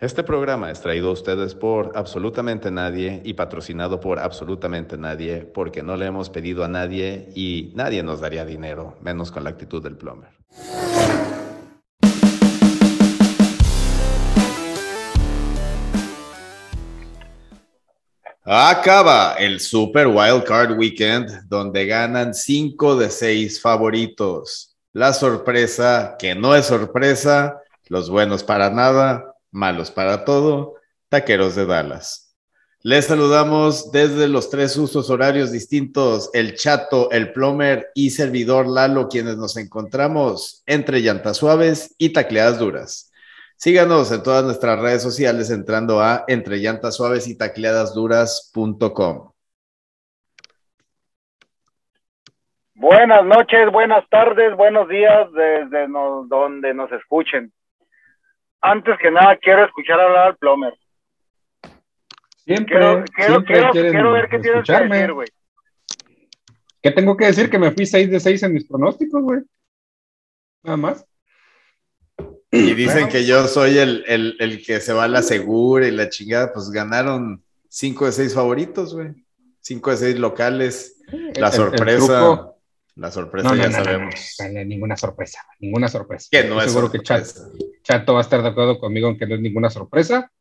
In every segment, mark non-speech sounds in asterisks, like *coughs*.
Este programa es traído a ustedes por absolutamente nadie y patrocinado por absolutamente nadie porque no le hemos pedido a nadie y nadie nos daría dinero, menos con la actitud del plumber. Acaba el Super Wild Card Weekend donde ganan 5 de 6 favoritos. La sorpresa, que no es sorpresa, los buenos para nada, malos para todo, taqueros de Dallas. Les saludamos desde los tres usos horarios distintos, el chato, el plomer y servidor Lalo, quienes nos encontramos entre llantas suaves y tacleadas duras. Síganos en todas nuestras redes sociales entrando a entre llantas suaves y tacleadas duras.com. Buenas noches, buenas tardes, buenos días desde donde nos escuchen antes que nada quiero escuchar hablar al plomer. Siempre, quiero, quiero, quiero, ver qué tienes que decir, güey. ¿Qué tengo que decir? Que me fui 6 de 6 en mis pronósticos, güey. Nada más. Y dicen que yo soy el, el, el, que se va a la segura y la chingada, pues ganaron 5 de 6 favoritos, güey. 5 de 6 locales. La sorpresa. La sorpresa ya sabemos. ninguna sorpresa, ninguna sorpresa. Que no es seguro que Chato va a estar de acuerdo conmigo en que no es ninguna sorpresa.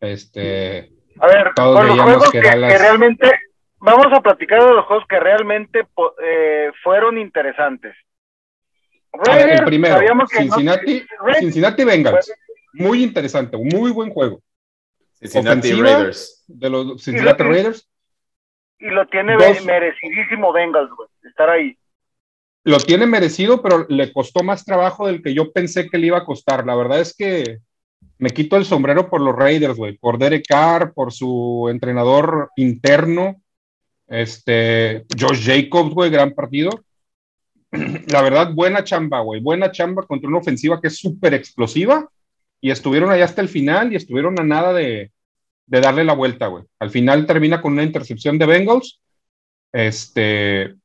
Este. A ver, todos los juegos que, realmente. Vamos a platicar de los juegos que realmente eh, fueron interesantes. el primero, Cincinnati, Cincinnati Bengals. Muy interesante, muy buen juego. Cincinnati Raiders. De los Cincinnati Raiders. Y lo tiene merecidísimo Bengals, güey, estar ahí lo tiene merecido, pero le costó más trabajo del que yo pensé que le iba a costar. La verdad es que me quito el sombrero por los Raiders, güey, por Derek Carr, por su entrenador interno, este, Josh Jacobs, güey, gran partido. *clears throat* La verdad, buena chamba, güey, buena chamba contra una ofensiva que es súper explosiva y estuvieron allá hasta el final y estuvieron a nada de, de darle la vuelta, güey. Al final termina con una intercepción de Bengals. Este,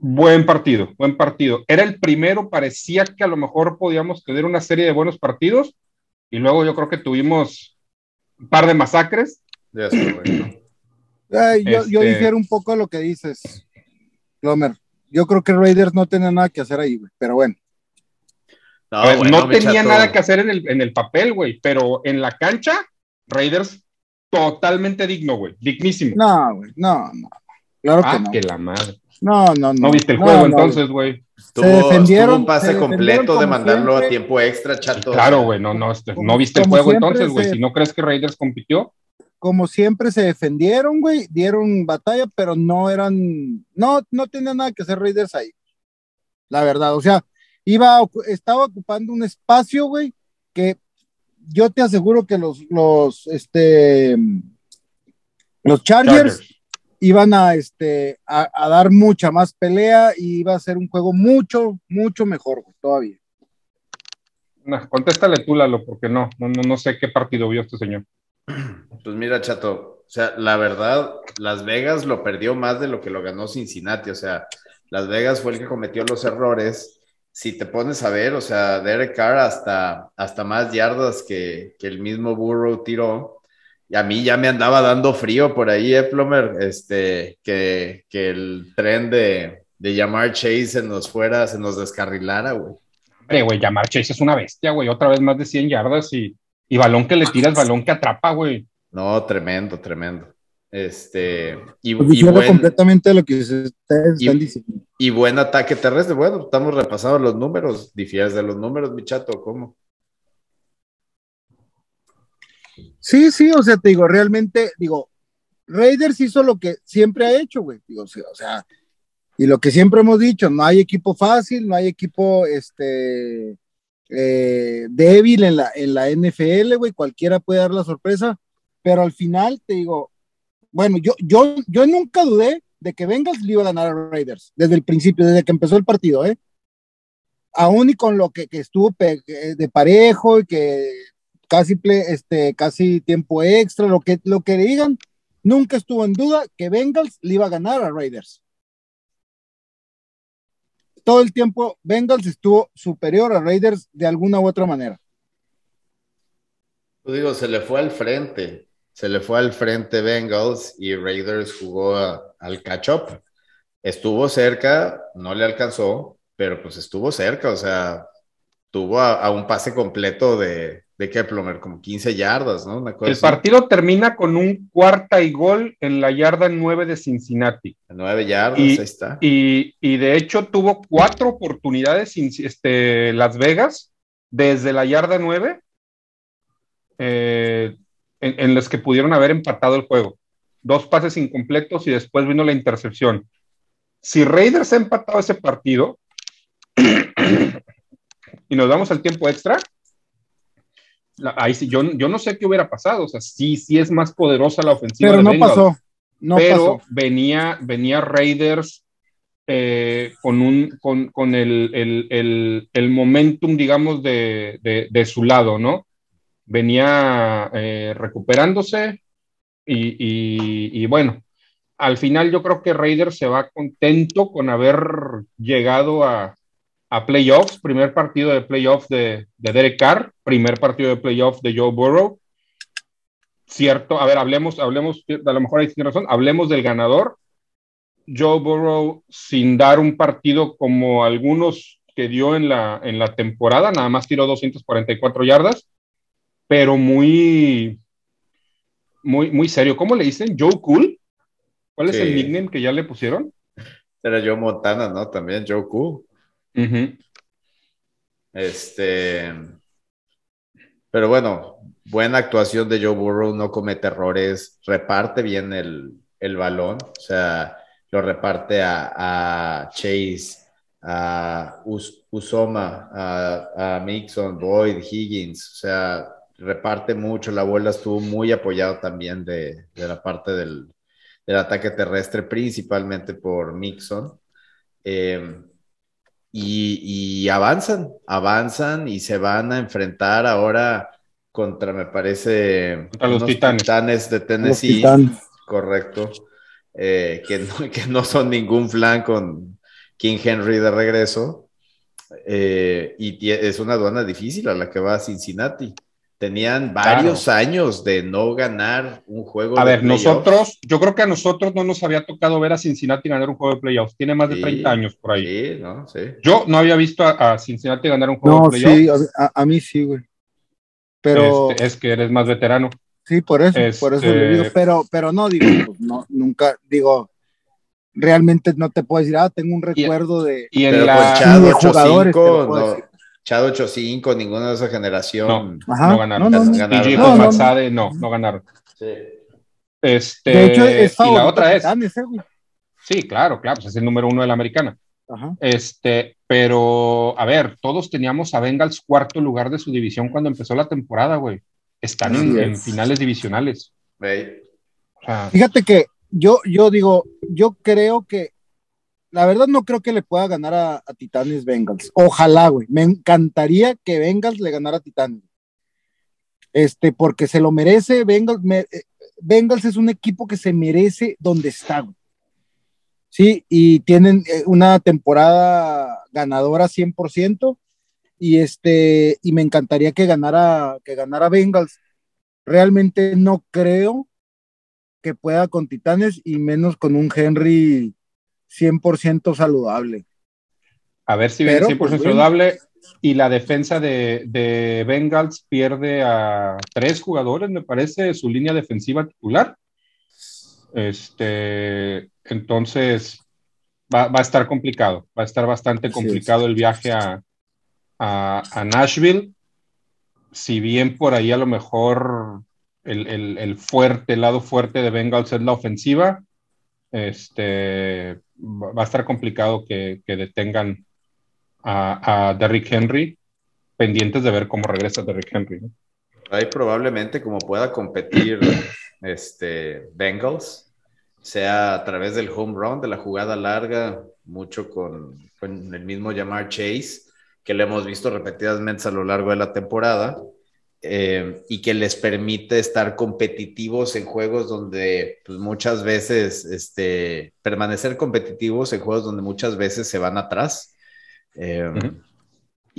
Buen partido, buen partido. Era el primero, parecía que a lo mejor podíamos tener una serie de buenos partidos y luego yo creo que tuvimos un par de masacres. *clears throat* yo, yo, difiero un poco a lo que dices, Lomer. Yo creo que Raiders no tenía nada que hacer ahí, güey, pero bueno. No, tenía nada que hacer en el, en el papel, güey, pero en la cancha, Raiders totalmente digno, güey, dignísimo. No, güey, no, no. Claro que ah, no. que la madre. No, no, no. ¿No viste el juego entonces, güey? Se defendieron. un pase completo de mandarlo a tiempo extra, chato. Claro, güey, no, no, este, no viste el juego entonces, güey. Si no crees que Raiders compitió. Como siempre se defendieron, güey, dieron batalla, pero no eran, no, no tenían nada que hacer Raiders ahí. La verdad, o sea, iba, estaba ocupando un espacio, güey, que yo te aseguro que los, los, este, los Chargers iban a, este, a, dar mucha más pelea y iba a ser un juego mucho, mucho mejor todavía. contéstale tú, Lalo, porque no, no, no sé qué partido vio este señor. Pues mira, Chato, o sea, la verdad, Las Vegas lo perdió más de lo que lo ganó Cincinnati, o sea, Las Vegas fue el que cometió los errores. Si te pones a ver, o sea, Derek Carr hasta, hasta más yardas que, que el mismo Burrow tiró, y a mí ya me andaba dando frío por ahí, eh, Plomer, este, que, que el tren de, de llamar Chase se nos fuera, se nos descarrilara, güey. Hombre, güey, llamar Chase es una bestia, güey, otra vez más de 100 yardas y, y balón que le tiras, balón que atrapa, güey. No, tremendo, tremendo. Este, y, pues y buen, completamente lo que ustedes están diciendo. Y buen ataque terrestre. Bueno, estamos repasando los números. ¿Difieres de los números, mi chato? ¿Cómo? Sí, sí, o sea, te digo, realmente, digo, Raiders hizo lo que siempre ha hecho, güey. Digo, o sea, y lo que siempre hemos dicho, no hay equipo fácil, no hay equipo este, eh, débil en la, en la NFL, güey, cualquiera puede dar la sorpresa, pero al final te digo, bueno, yo, yo, yo nunca dudé de que Bengals le iba a ganar a Raiders, desde el principio, desde que empezó el partido, ¿eh? Aún y con lo que, que estuvo de parejo y que casi, este, casi tiempo extra, lo que, lo que digan, nunca estuvo en duda que Bengals le iba a ganar a Raiders. Todo el tiempo Bengals estuvo superior a Raiders de alguna u otra manera. Pues digo, se le fue al frente, se le fue al frente Bengals y Raiders jugó al catch-up. Estuvo cerca, no le alcanzó, pero pues estuvo cerca, o sea, tuvo a, un pase completo de, de Keplomer, como 15 yardas, ¿no? el partido termina con un cuarta y gol en la yarda 9 de Cincinnati. 9 yardas, ahí está. Y, y, de hecho tuvo cuatro oportunidades este, Las Vegas desde la yarda 9 eh, en, en las que pudieron haber empatado el juego. Dos pases incompletos y después vino la intercepción. Si Raiders ha empatado ese partido, *clears throat* y nos damos al tiempo extra, ahí sí, yo, yo no sé qué hubiera pasado. O sea, sí, sí es más poderosa la ofensiva. Pero no pasó. No pero venía, venía Raiders eh, con, un, con, con el, el, el, momentum, digamos, de, de, su lado, ¿no? Venía eh, recuperándose y, y, y, bueno, al final yo creo que Raiders se va contento con haber llegado a, a playoffs, primer partido de playoffs de, de Derek Carr, primer partido de playoffs de Joe Burrow. Cierto, a ver, hablemos, hablemos, a lo mejor ahí tiene razón, hablemos del ganador. Joe Burrow sin dar un partido como algunos que dio en la, en la temporada, nada más tiró 244 yardas, pero muy, muy, muy serio. ¿Cómo le dicen? Joe Cool. ¿Cuál es el nickname que ya le pusieron? Era Joe Montana, ¿no? También Joe Cool. Este. Pero bueno, buena actuación de Joe Burrow, no comete errores, reparte bien el, balón, o sea, lo reparte a, Chase, a Usoma, a, Mixon, Boyd, Higgins, o sea, reparte mucho, la bola estuvo muy apoyado también de, la parte del, ataque terrestre, principalmente por Mixon. Eh, y, avanzan, avanzan y se van a enfrentar ahora contra, me parece, los titanes. de Tennessee, correcto, eh, que, no, *laughs* que no son ningún flan con King Henry de regreso. Eh, y es una aduana difícil a la que va a Cincinnati. Tenían varios años de no ganar un juego. A ver, nosotros, yo creo que a nosotros no nos había tocado ver a Cincinnati ganar un juego de playoffs. Tiene más de 30 años por ahí. Sí, ¿no? Sí. Yo no había visto a, Cincinnati ganar un juego de playoffs. Sí, a, mí sí, güey. Pero. Este, es que eres más veterano. Sí, por eso, por eso digo. Este, pero, pero no, digo, pues, no, nunca, digo, realmente no te puedo decir, ah, tengo un recuerdo de, y en la, de jugadores. Chad 8-5, ninguna de esa generación. No, no ganaron. No, no, y no, no, ganaron. Sí. Este, de hecho, es y la otra es. Sí, claro, claro, pues es el número uno de la americana. Ajá. Este, pero a ver, todos teníamos a Bengals cuarto lugar de su división cuando empezó la temporada, güey. Están en, finales divisionales. Fíjate que yo, yo digo, yo creo que la verdad no creo que le pueda ganar a, Titanes Bengals. Ojalá, güey. Me encantaría que Bengals le ganara a Titanes. Este, porque se lo merece. Bengals, eh, Bengals es un equipo que se merece donde está, güey. Sí, y tienen eh, una temporada ganadora 100%. Y este, y me encantaría que ganara, que ganara Bengals. Realmente no creo que pueda con Titanes y menos con un Henry 100% saludable. A ver si viene 100% pues, saludable. Y la defensa de, de, Bengals pierde a tres jugadores, me parece, su línea defensiva titular. Este, entonces, va, a estar complicado. Va a estar bastante complicado el viaje a, a, Nashville. Si bien por ahí a lo mejor el, el, el, fuerte, el lado fuerte de Bengals es la ofensiva, este, va a estar complicado que, detengan a, Derrick Henry, pendientes de ver cómo regresa Derrick Henry. Ahí probablemente como pueda competir *coughs* este, Bengals, sea a través del home run, de la jugada larga, mucho con, con el mismo llamar Chase, que le hemos visto repetidamente a lo largo de la temporada eh, y que les permite estar competitivos en juegos donde pues, muchas veces, este, permanecer competitivos en juegos donde muchas veces se van atrás. Eh,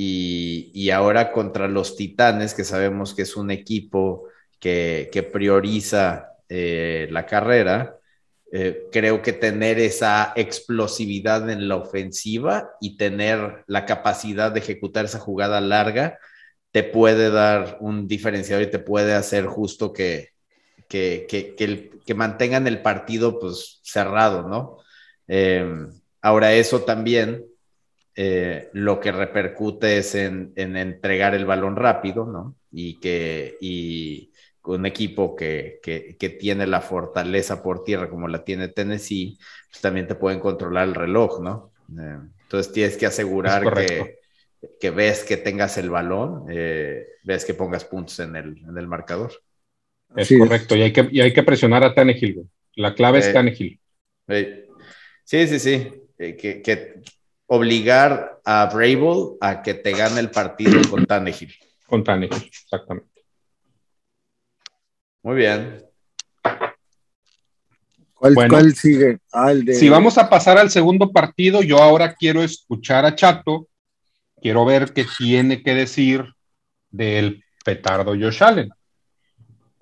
y, ahora contra los Titanes, que sabemos que es un equipo que, prioriza eh, la carrera, eh, creo que tener esa explosividad en la ofensiva y tener la capacidad de ejecutar esa jugada larga te puede dar un diferenciador y te puede hacer justo que, que, que, mantengan el partido pues cerrado, ¿no? Eh, ahora eso también eh, lo que repercute es en, entregar el balón rápido, ¿no? Y que y un equipo que, tiene la fortaleza por tierra como la tiene Tennessee, pues también te pueden controlar el reloj, ¿no? Eh, entonces tienes que asegurar que, ves que tengas el balón, eh, ves que pongas puntos en el, en el marcador. Es correcto, Y, hay que, y hay que presionar a Tannehill. La clave es Tannehill. Sí, sí, sí. que, obligar a Brable a que te gane el partido con Tannehill. Con Tannehill, exactamente. Muy bien. ¿Cuál, sigue? Ah, si vamos a pasar al segundo partido, yo ahora quiero escuchar a Chato, quiero ver qué tiene que decir del petardo Josh Allen.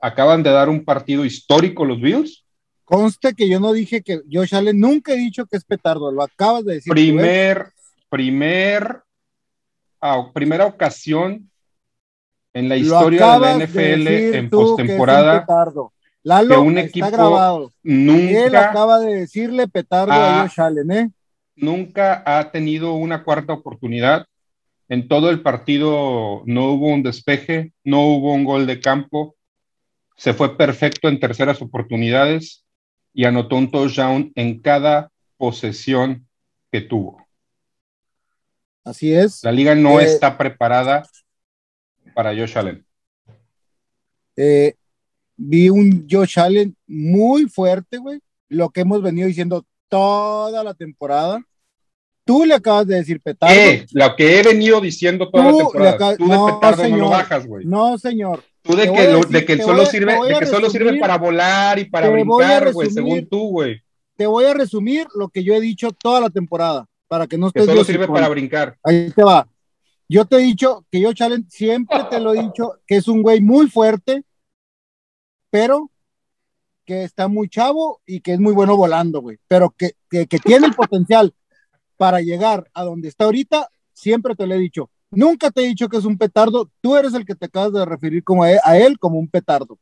Acaban de dar un partido histórico los Bills, Conste que yo no dije que Josh Allen, nunca he dicho que es petardo, lo acabas de decir. Primer, primer, primera ocasión en la historia de la NFL en postemporada que, un equipo grabado. nunca Él acaba de decirle petardo a Josh Allen, ¿eh? Nunca ha tenido una cuarta oportunidad. En todo el partido no hubo un despeje, no hubo un gol de campo. Se fue perfecto en terceras oportunidades y anotó un touchdown en cada posesión que tuvo. Así es. La liga no eh, está preparada para Josh Allen. Eh, vi un Josh Allen muy fuerte, güey. Lo que hemos venido diciendo toda la temporada. Tú le acabas de decir petardo. Eh, lo que he venido diciendo toda la temporada. Tú de petardo no lo bajas, güey. No, señor. Tú de que, de que solo sirve, de que solo sirve para volar y para brincar, güey, según tú, güey. Te voy a resumir lo que yo he dicho toda la temporada, para que no estés. Que solo sirve para brincar. Ahí te va. Yo te he dicho que yo, Challenge, siempre te lo he dicho, que es un güey muy fuerte, pero que está muy chavo y que es muy bueno volando, güey. Pero que, que, que tiene el potencial para llegar a donde está ahorita, siempre te lo he dicho. Nunca te he dicho que es un petardo, tú eres el que te acabas de referir como a él, como un petardo.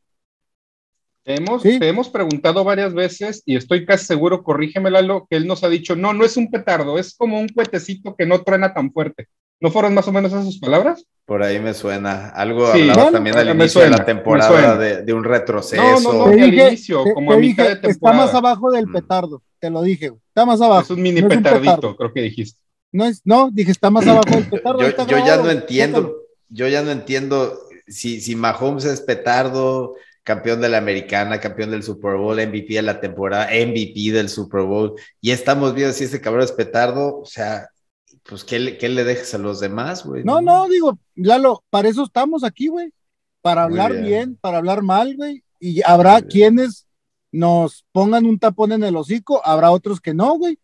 Hemos, Te hemos preguntado varias veces y estoy casi seguro, corrígeme Lalo, que él nos ha dicho, no, no es un petardo, es como un cuetecito que no truena tan fuerte. ¿No fueron más o menos esas palabras? Por ahí me suena. Algo hablaba también al inicio de la temporada de, un retroceso. No, no, no, al inicio, como a mitad de temporada. Está más abajo del mm. petardo, te lo dije. Está más abajo. Es un mini petardito, creo que dijiste. No, es, no, dije, está más abajo del petardo. yo, ya no entiendo, yo ya no entiendo si, si Mahomes es petardo, campeón de la americana, campeón del Super Bowl, MVP de la temporada, MVP del Super Bowl, y estamos viendo si ese cabrón es petardo, o sea, pues, ¿qué le, qué le dejas a los demás, güey? No, no, digo, Lalo, para eso estamos aquí, güey, para hablar bien. para hablar mal, güey, y habrá quienes nos pongan un tapón en el hocico, habrá otros que no, güey.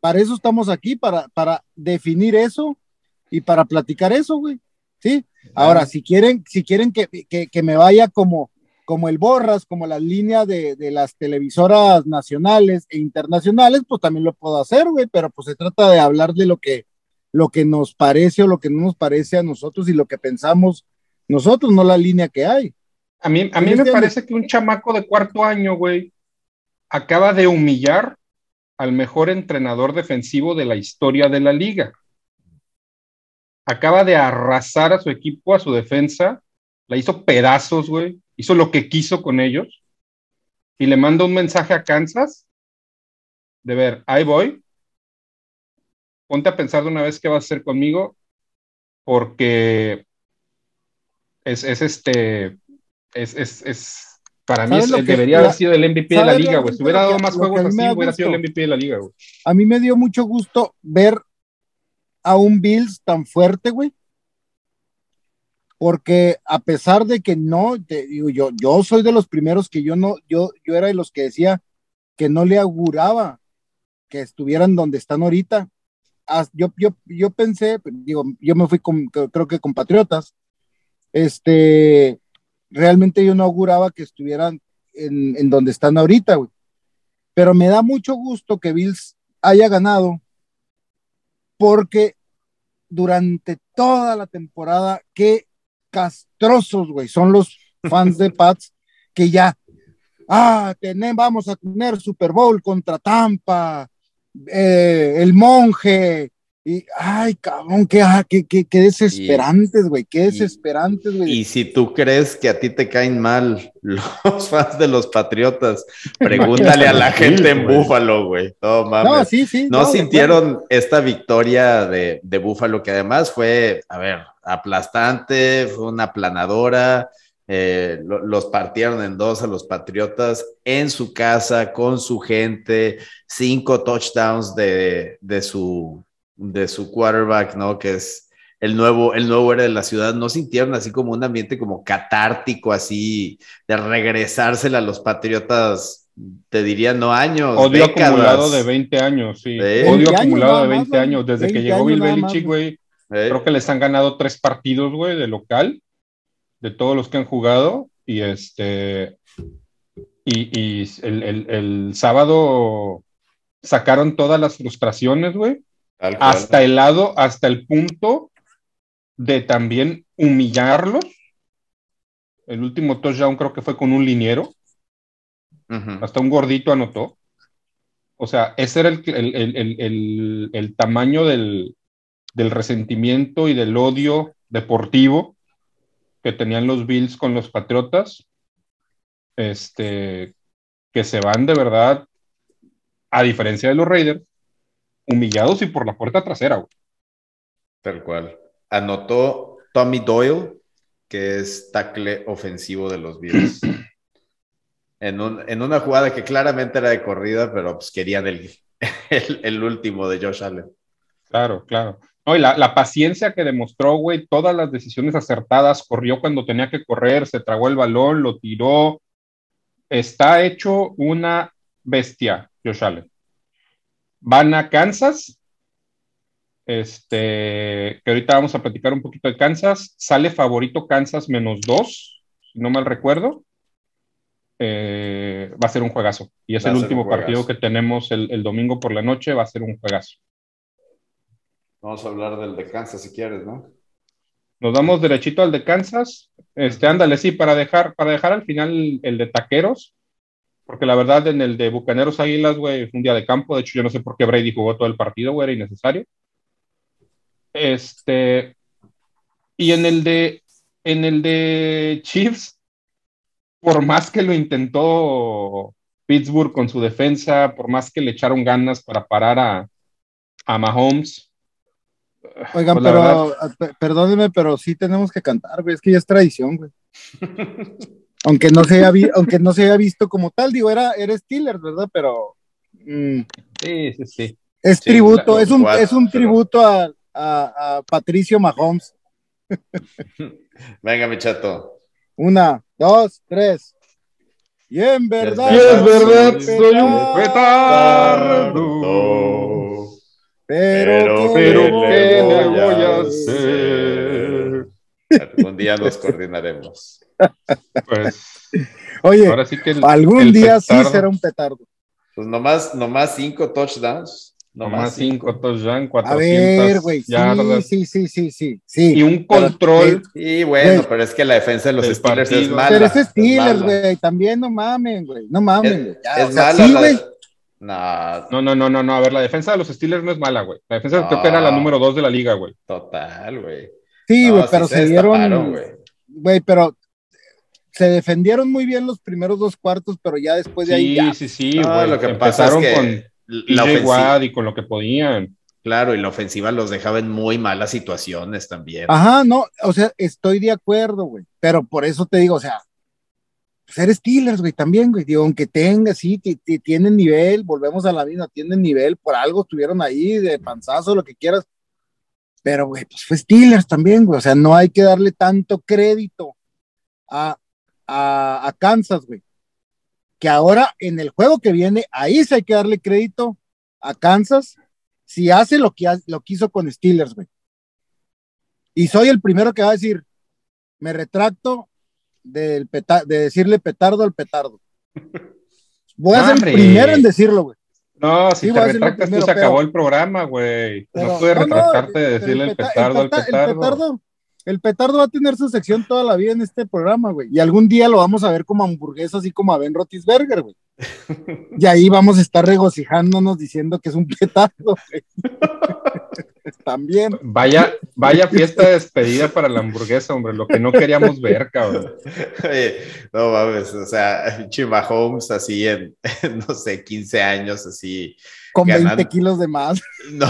Para eso estamos aquí, para, para definir eso y para platicar eso, güey. Sí. Ahora, si quieren, si quieren que, que, me vaya como, como el Borras, como la línea de, de, las televisoras nacionales e internacionales, pues también lo puedo hacer, güey, pero pues se trata de hablar de lo que, lo que nos parece o lo que no nos parece a nosotros y lo que pensamos nosotros, no la línea que hay. A mí, a mí me parece que un chamaco de cuarto año, güey, acaba de humillar al mejor entrenador defensivo de la historia de la liga. Acaba de arrasar a su equipo, a su defensa, la hizo pedazos, güey, hizo lo que quiso con ellos y le manda un mensaje a Kansas de ver, ahí voy, ponte a pensar de una vez qué vas a hacer conmigo, porque es, este, es, es para mí debería haber sido el MVP de la liga, güey. Si hubiera dado más juegos así, hubiera sido el MVP de la liga, güey. A mí me dio mucho gusto ver a un Bills tan fuerte, güey. Porque a pesar de que no, te digo, yo, yo soy de los primeros que yo no, yo, yo era de los que decía que no le auguraba que estuvieran donde están ahorita. Yo, yo, yo pensé, digo, yo me fui con, creo que con Patriotas, este, realmente yo no auguraba que estuvieran en, en donde están ahorita, güey. Pero me da mucho gusto que Bills haya ganado porque durante toda la temporada, qué castrosos, güey, son los *laughs* fans de Pats que ya, ah, tenemos, vamos a tener Super Bowl contra Tampa, eh, el monje, y, ay, cabrón, qué, ah, qué, qué, qué desesperantes, güey, qué desesperantes, güey. Y, si tú crees que a ti te caen mal *laughs* los fans de los Patriotas, *laughs* pregúntale a la gente en Búfalo, güey. No, mames. No, sí, sí. No, sintieron esta victoria de, de Búfalo, que además fue, a ver, aplastante, fue una aplanadora. Eh, los partieron en dos a los Patriotas en su casa, con su gente, cinco touchdowns de, de, su, de su quarterback, ¿no? Que es el nuevo, el nuevo héroe de la ciudad. ¿No sintieron así como un ambiente como catártico, así, de regresársela a los Patriotas? Te diría, no años. Odio acumulado de 20 años, sí. Odio acumulado de 20 años. Desde que llegó Bill Belichick, güey, creo que les han ganado tres partidos, güey, de local, de todos los que han jugado. Y este. Y, el, el sábado sacaron todas las frustraciones, güey hasta el lado, hasta el punto de también humillarlos. El último touchdown creo que fue con un liniero. Hasta un gordito anotó. O sea, ese era el, el, tamaño del, del, resentimiento y del odio deportivo que tenían los Bills con los Patriotas. Este, que se van de verdad, a diferencia de los Raiders, humillados y por la puerta trasera, güey. Tal cual. Anotó Tommy Doyle, que es tackle ofensivo de los Bills. *clears throat* en, una jugada que claramente era de corrida, pero pues querían el, *laughs* el, último de Josh Allen. Claro, claro. No, y la, la, paciencia que demostró, güey, todas las decisiones acertadas, corrió cuando tenía que correr, se tragó el balón, lo tiró. Está hecho una bestia, Josh Allen. Van a Kansas. Este, que ahorita vamos a platicar un poquito de Kansas. Sale favorito Kansas menos dos, si no mal recuerdo. Eh, va a ser un juegazo. Y es el último partido que tenemos el, domingo por la noche. Va a ser un juegazo. Vamos a hablar del de Kansas si quieres, ¿no? Nos damos derechito al de Kansas. Este, ándale, sí, para dejar, para dejar al final el de Taqueros porque la verdad en el de Bucaneros Águilas, güey, fue un día de campo. De hecho, yo no sé por qué Brady jugó todo el partido, güey, era innecesario. Este. Y en el de. En el de Chiefs, por más que lo intentó Pittsburgh con su defensa, por más que le echaron ganas para parar a, a Mahomes. Oigan, pues pero perdóneme, pero sí tenemos que cantar, güey. Es que ya es tradición, güey. *laughs* aunque no se haya, aunque no se haya visto como tal, digo, era, era Steelers, ¿verdad? Pero mm, sí, sí, sí. Es tributo, es un, es un tributo a, a, Patricio Mahomes. *laughs* Venga, mi chato. Una, dos, tres. Y en verdad, y es verdad, soy un petardo. Pero, pero, ¿qué le voy a hacer? Algún día nos *laughs* coordinaremos. Pues, Oye, algún día sí será un petardo. Pues nomás, nomás cinco touchdowns. Nomás cinco touchdowns, 400 A ver, güey, sí, sí, sí, sí, sí, Y un control. Y bueno, pero es que la defensa de los Steelers es mala. Pero es Steelers, güey, también no mamen, güey, no mamen, güey. Es, mala. güey. No. no, no, no, no, a ver, la defensa de los Steelers no es mala, güey. La defensa creo que era la número dos de la liga, güey. Total, güey. Sí, güey, pero se, dieron, güey, pero se defendieron muy bien los primeros dos cuartos, pero ya después de ahí. Ya. Sí, sí, sí, lo que empezaron con la ofensiva y con lo que podían. Claro, y la ofensiva los dejaba en muy malas situaciones también. Ajá, no, o sea, estoy de acuerdo, güey, pero por eso te digo, o sea, ser Steelers, güey, también, güey, digo, aunque tenga, sí, tienen nivel, volvemos a la misma, tienen nivel, por algo estuvieron ahí de panzazo, lo que quieras, pero, güey, pues fue Steelers también, güey, o sea, no hay que darle tanto crédito a, a, Kansas, güey. Que ahora en el juego que viene, ahí sí hay que darle crédito a Kansas, si hace lo que, lo que hizo con Steelers, güey. Y soy el primero que va a decir, me retracto del de decirle petardo al petardo. *laughs* Voy a ser el primero en decirlo, güey. No, si te retractas tú se acabó el programa, güey. No puedes retractarte de decirle el, petardo al petardo. El petardo va a tener su sección toda la vida en este programa, güey. Y algún día lo vamos a ver como hamburguesa, así como a Ben Rotisberger, güey. *laughs* y ahí vamos a estar regocijándonos diciendo que es un petardo, güey. *laughs* También. Vaya, vaya fiesta de despedida para la hamburguesa, hombre, lo que no queríamos ver, cabrón. no mames, o sea, Chima Holmes así en, *laughs* no sé, 15 años, así. Con 20 kilos de más. *laughs* No,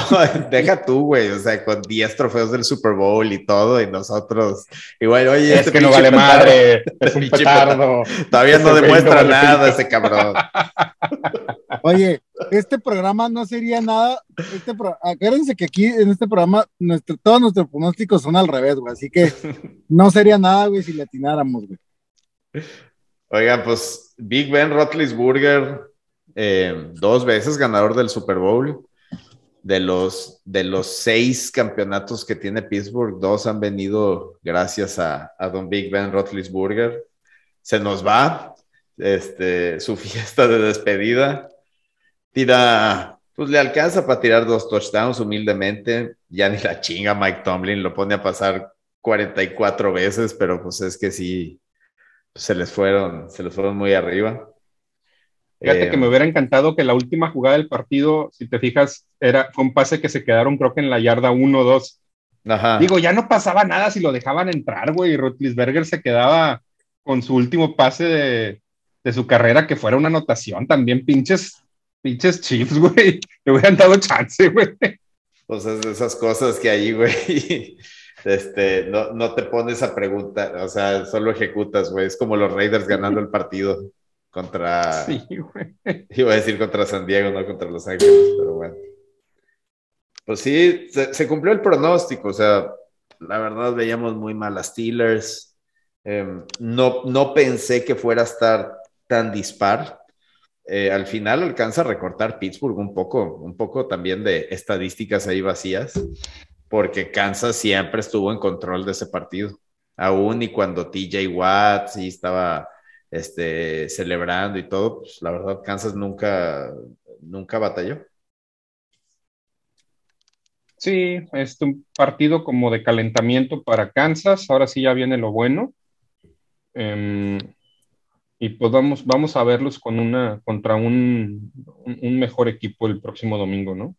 deja tú, güey, o sea, con 10 trofeos del Super Bowl y todo, y nosotros, igual, oye, es este que no vale madre, es un petardo. Todavía no demuestra nada ese cabrón. *laughs* Oye, este programa no sería nada. Este acuérdense que aquí en este programa nuestro, todos nuestros pronósticos son al revés, güey. Así que *laughs* no sería nada, güey, si le atináramos, güey. Oigan, pues Big Ben Roethlisberger, eh, dos veces ganador del Super Bowl. De los, de los seis campeonatos que tiene Pittsburgh, dos han venido gracias a, Don Big Ben Roethlisberger. Se nos va este, su fiesta de despedida tira, pues le alcanza para tirar dos touchdowns humildemente. Ya ni la chinga Mike Tomlin, lo pone a pasar 44 veces, pero pues es que sí, se les fueron, se les fueron muy arriba. Fíjate que me eh, hubiera encantado que la última jugada del partido, si te fijas, era, fue un pase que se quedaron creo que en la yarda 1 o 2. Digo, ya no pasaba nada si lo dejaban entrar, güey. Rotlisberger se quedaba con su último pase de, de su carrera, que fuera una anotación. También pinches Pinches Chiefs, *laughs* güey. Le hubieran dado chance, güey. Pues es de esas cosas que ahí, güey, *laughs* este, no, no te pones a preguntar, o sea, solo ejecutas, güey. Es como los Raiders ganando el partido contra. Sí, güey. Iba a decir contra San Diego, no contra Los Ángeles, pero bueno. Pues sí, se, cumplió el pronóstico, o sea, la verdad veíamos muy mal a Steelers. Em, no, no pensé que fuera a estar tan dispar. Eh, al final alcanza a recortar Pittsburgh un poco, un poco también de estadísticas ahí vacías, porque Kansas siempre estuvo en control de ese partido, aún y cuando TJ Watt sí estaba este, celebrando y todo, pues la verdad Kansas nunca, nunca batalló. Sí, es un partido como de calentamiento para Kansas, ahora sí ya viene lo bueno. Em, y pues vamos, vamos a verlos con una, contra un, un, mejor equipo el próximo domingo, ¿no?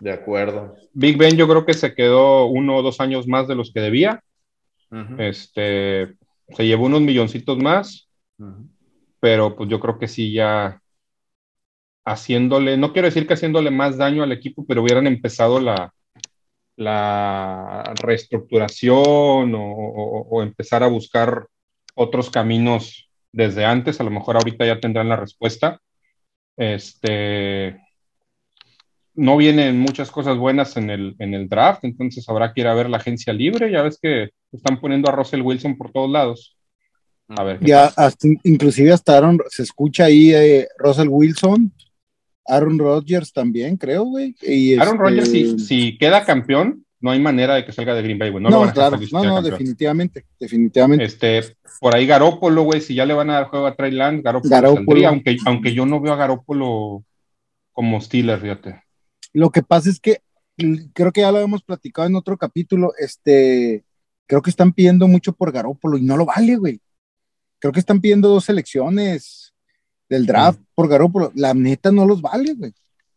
De acuerdo. Big Ben yo creo que se quedó uno o dos años más de los que debía. Este, se llevó unos milloncitos más, pero pues yo creo que sí ya haciéndole, no quiero decir que haciéndole más daño al equipo, pero hubieran empezado la, la reestructuración o, o empezar a buscar otros caminos desde antes, a lo mejor ahorita ya tendrán la respuesta. Este, no vienen muchas cosas buenas en el, en el draft, entonces habrá que ir a ver la agencia libre. Ya ves que están poniendo a Russell Wilson por todos lados. A ver. Ya, hasta, inclusive hasta Aaron, se escucha ahí eh, Russell Wilson, Aaron Rodgers también, creo, güey. Aaron Rodgers, si, si, queda campeón, no hay manera de que salga de Green Bay, güey. No, no, claro, no, no, definitivamente, definitivamente. Este, por ahí Garópolo, güey, si ya le van a dar juego a Trey Lance, Garópolo, aunque, aunque yo no veo a Garópolo como Steeler, fíjate. Lo que pasa es que creo que ya lo habíamos platicado en otro capítulo, este, creo que están pidiendo mucho por Garópolo y no lo vale, güey. Creo que están pidiendo dos selecciones del draft por Garópolo. La neta no los vale, güey.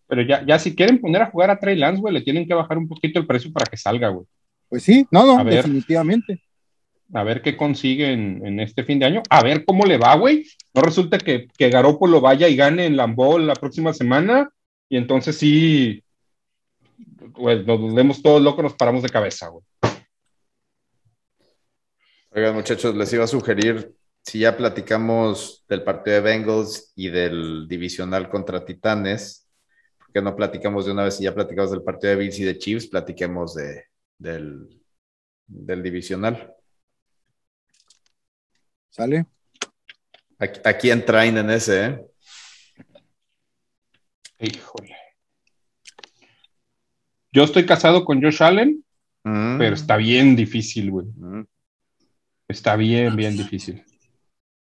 Pero ya, ya si quieren poner a jugar a Trey Lance, güey, le tienen que bajar un poquito el precio para que salga, güey. Pues sí, no, no, definitivamente. A ver qué consiguen en este fin de año. A ver cómo le va, güey. No resulta que, que Garoppolo vaya y gane en Lambeau la próxima semana. Y entonces sí, pues nos vemos todos locos, nos paramos de cabeza, güey. Oigan, muchachos, les iba a sugerir, si ya platicamos del partido de Bengals y del divisional contra Titanes, que no platicamos de una vez y ya platicamos del partido de Bills y de Chiefs, platiquemos de, del, del divisional. ¿Sale? Aquí, aquí en ese, ¿eh? Híjole. Yo estoy casado con Josh Allen, mm. pero está bien difícil, güey. Mm. Está bien, bien difícil.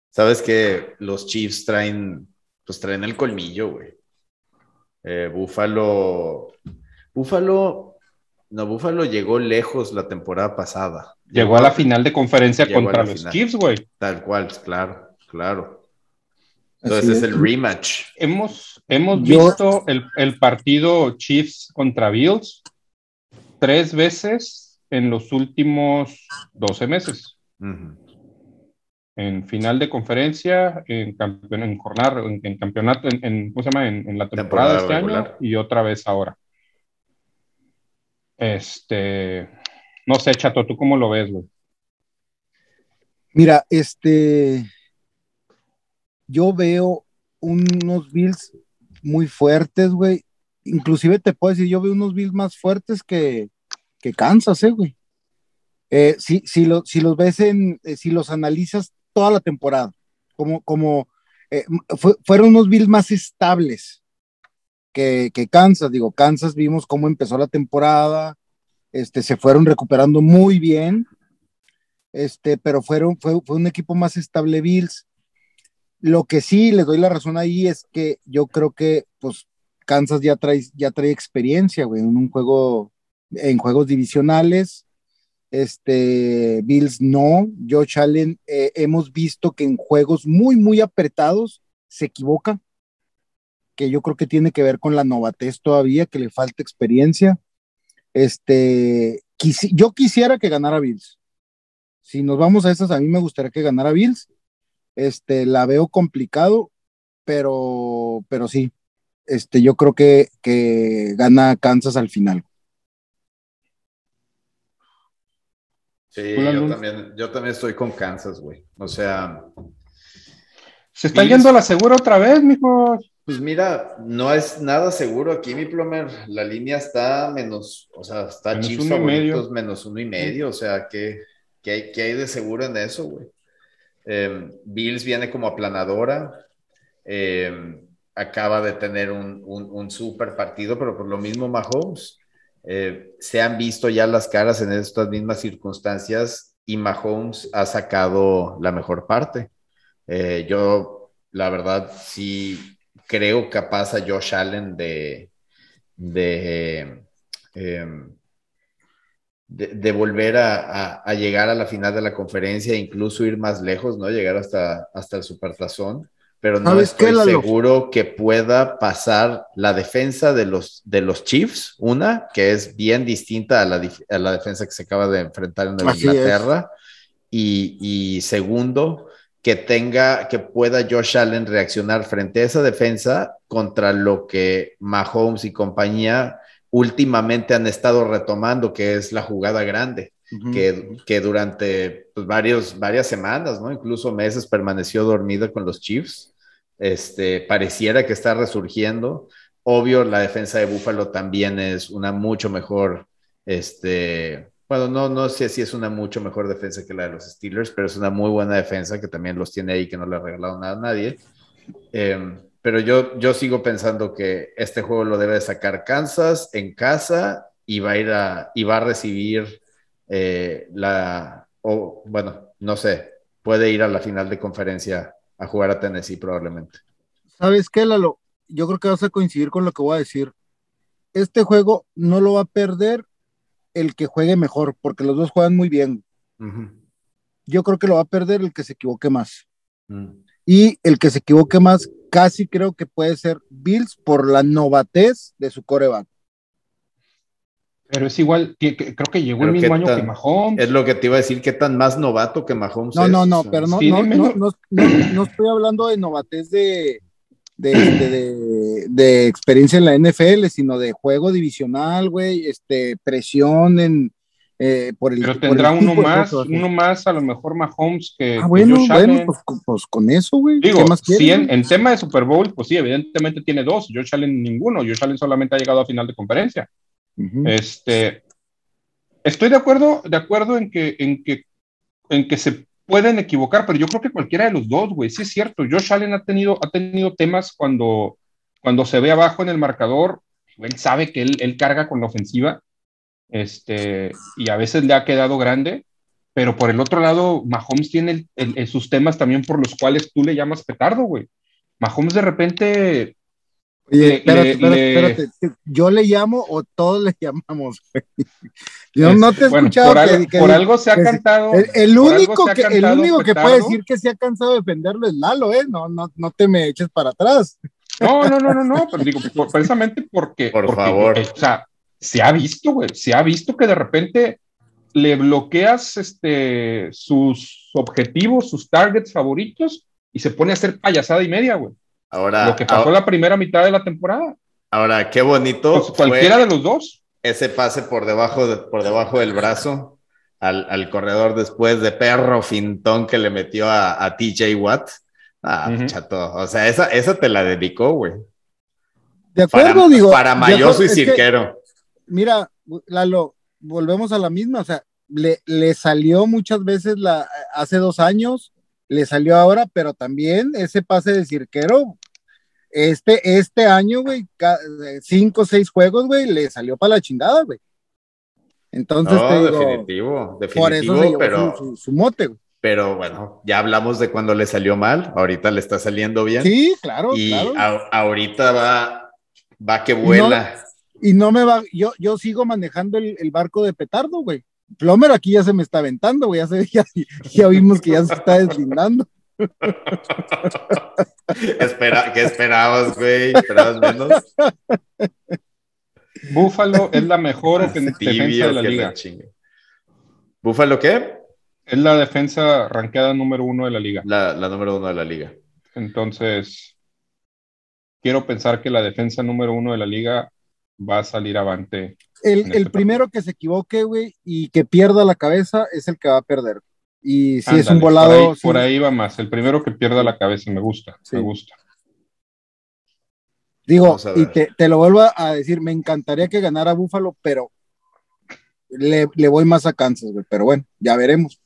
Sabes que los Chiefs traen, pues traen el colmillo, güey. Eh, Búfalo, Búfalo, no, Búfalo llegó lejos la temporada pasada. Llegó, a la final de conferencia contra los Chiefs, güey. Tal cual, claro, claro. Entonces es. el rematch. Hemos, hemos visto el, partido Chiefs contra Bills tres veces en los últimos 12 meses. En final de conferencia, en, en, jornada, en, campeonato, en, ¿cómo se llama? En, la temporada, de este año y otra vez ahora. Este, no sé, Chato, ¿tú cómo lo ves, güey? Mira, este, yo veo unos Bills muy fuertes, güey. Inclusive te puedo decir, yo veo unos Bills más fuertes que, que Kansas, eh, güey. Eh, si, si, si los ves en, eh, si los analizas toda la temporada, como, como eh, fueron unos Bills más estables que, que, Kansas, digo, Kansas vimos cómo empezó la temporada, este, se fueron recuperando muy bien, este, pero fueron, fue, fue un equipo más estable Bills. Lo que sí les doy la razón ahí es que yo creo que pues Kansas ya trae, ya trae experiencia, güey, en un juego, en juegos divisionales. Este, Bills no, Josh Allen, eh, hemos visto que en juegos muy, muy apretados se equivoca, que yo creo que tiene que ver con la novatez todavía, que le falta experiencia. Este, yo quisiera que ganara Bills. Si nos vamos a esas, a mí me gustaría que ganara Bills este, la veo complicado, pero, pero sí, este, yo creo que, que gana Kansas al final. Sí, yo también, yo también estoy con Kansas, güey. O sea. Se está yendo a la segura otra vez, mijo. Pues mira, no es nada seguro aquí, mi plomer. La línea está menos, o sea, está menos favoritos, menos uno y medio. O sea, ¿qué, qué, hay, ¿qué hay de seguro en eso, güey? Em, Bills viene como aplanadora. Em, acaba de tener un, un, super partido, pero por lo mismo Mahomes. Eh, se han visto ya las caras en estas mismas circunstancias y Mahomes ha sacado la mejor parte. Eh, yo, la verdad, sí creo capaz a Josh Allen de, de em, de, volver a, llegar a la final de la conferencia, incluso ir más lejos, ¿no? Llegar hasta, hasta el supertazón, pero no estoy seguro que pueda pasar la defensa de los, de los Chiefs, una, que es bien distinta a la, defensa que se acaba de enfrentar en Inglaterra, y, y, segundo, que tenga, que pueda Josh Allen reaccionar frente a esa defensa contra lo que Mahomes y compañía últimamente han estado retomando, que es la jugada grande, que, durante pues, varios, varias semanas, ¿no? incluso meses, permaneció dormida con los Chiefs. Este, pareciera que está resurgiendo. Obvio, la defensa de Buffalo también es una mucho mejor, este, bueno, no, no sé si es una mucho mejor defensa que la de los Steelers, pero es una muy buena defensa que también los tiene ahí, que no le ha regalado nada a nadie. Eh, pero yo, yo sigo pensando que este juego lo debe sacar Kansas en casa y va a ir a, y va a recibir eh, la, bueno, no sé, puede ir a la final de conferencia a jugar a Tennessee probablemente. ¿Sabes qué, Lalo? Yo creo que vas a coincidir con lo que voy a decir. Este juego no lo va a perder el que juegue mejor, porque los dos juegan muy bien. Yo creo que lo va a perder el que se equivoque más. Mm. Y el que se equivoque más casi creo que puede ser Bills por la novatez de su coreback. Pero es igual, creo que llegó el mismo año que Mahomes. Es lo que te iba a decir, ¿qué tan más novato que Mahomes no, No, no, pero no, no, estoy hablando de novatez de, de, de, experiencia en la NFL, sino de juego divisional, güey, este, presión en, eh, por el, Pero tendrá uno más, uno más, a lo mejor Mahomes que. Ah, bueno, bueno, pues, pues, con eso, güey. Digo, más en, tema de Super Bowl, pues sí, evidentemente tiene dos. Josh Allen ninguno. Josh Allen solamente ha llegado a final de conferencia. Este. Estoy de acuerdo, de acuerdo en que, en que, en que se pueden equivocar, pero yo creo que cualquiera de los dos, güey, sí es cierto. Josh Allen ha tenido, ha tenido temas cuando, cuando se ve abajo en el marcador él sabe que él, carga con la ofensiva, este, y a veces le ha quedado grande, pero por el otro lado, Mahomes tiene sus temas también por los cuales tú le llamas petardo, güey. Mahomes de repente Oye, espérate, espérate, ¿Yo le llamo o todos le llamamos? *laughs* Yo no te he escuchado. Por, algo se ha cantado. El, único, que, el único que puede decir que se ha cansado de defenderlo es Lalo, ¿eh? No, no, no te me eches para atrás. No, no, no, no, no, pero digo, precisamente porque. Por favor. o sea, se ha visto, güey, se ha visto que de repente le bloqueas este, sus objetivos, sus targets favoritos y se pone a hacer payasada y media, güey. Ahora, lo que pasó la primera mitad de la temporada. Ahora, qué bonito. Pues cualquiera de los dos. Ese pase por debajo, por debajo del brazo al, corredor después de perro fintón que le metió a, TJ Watt. Ah, chato. O sea, esa, esa te la dedicó, güey. De acuerdo, digo. Para Mayoso y Cirquero. mira, Lalo, volvemos a la misma. O sea, le, le salió muchas veces la, hace dos años, le salió ahora, pero también ese pase de Cirquero este, este año, güey, cinco o seis juegos, güey, le salió para la chingada, güey. Entonces, no, definitivo, definitivo, por eso pero, su, mote, güey. Pero bueno, ya hablamos de cuando le salió mal, ahorita le está saliendo bien. Sí, claro. Y ahorita va, va que vuela. y no me va, yo, yo sigo manejando el, el barco de petardo, güey. Plomer aquí ya se me está aventando, güey, ya, *laughs* ya, ya vimos que ya se está deslindando. Espera, ¿Qué esperabas, güey? ¿Esperabas menos? Búfalo es la mejor *laughs* defensa de la liga. ¿Búfalo qué? Es la defensa ranqueada número uno de la liga. La, número uno de la liga. Entonces, quiero pensar que la defensa número uno de la liga va a salir avante. El, el este primero que se equivoque, güey, y que pierda la cabeza es el que va a perder. Y si es un volado. Por ahí, va más. El primero que pierda la cabeza, me gusta, me gusta. Digo, y te, lo vuelvo a decir, me encantaría que ganara Búfalo, pero le, voy más a Kansas, güey. Pero bueno, ya veremos.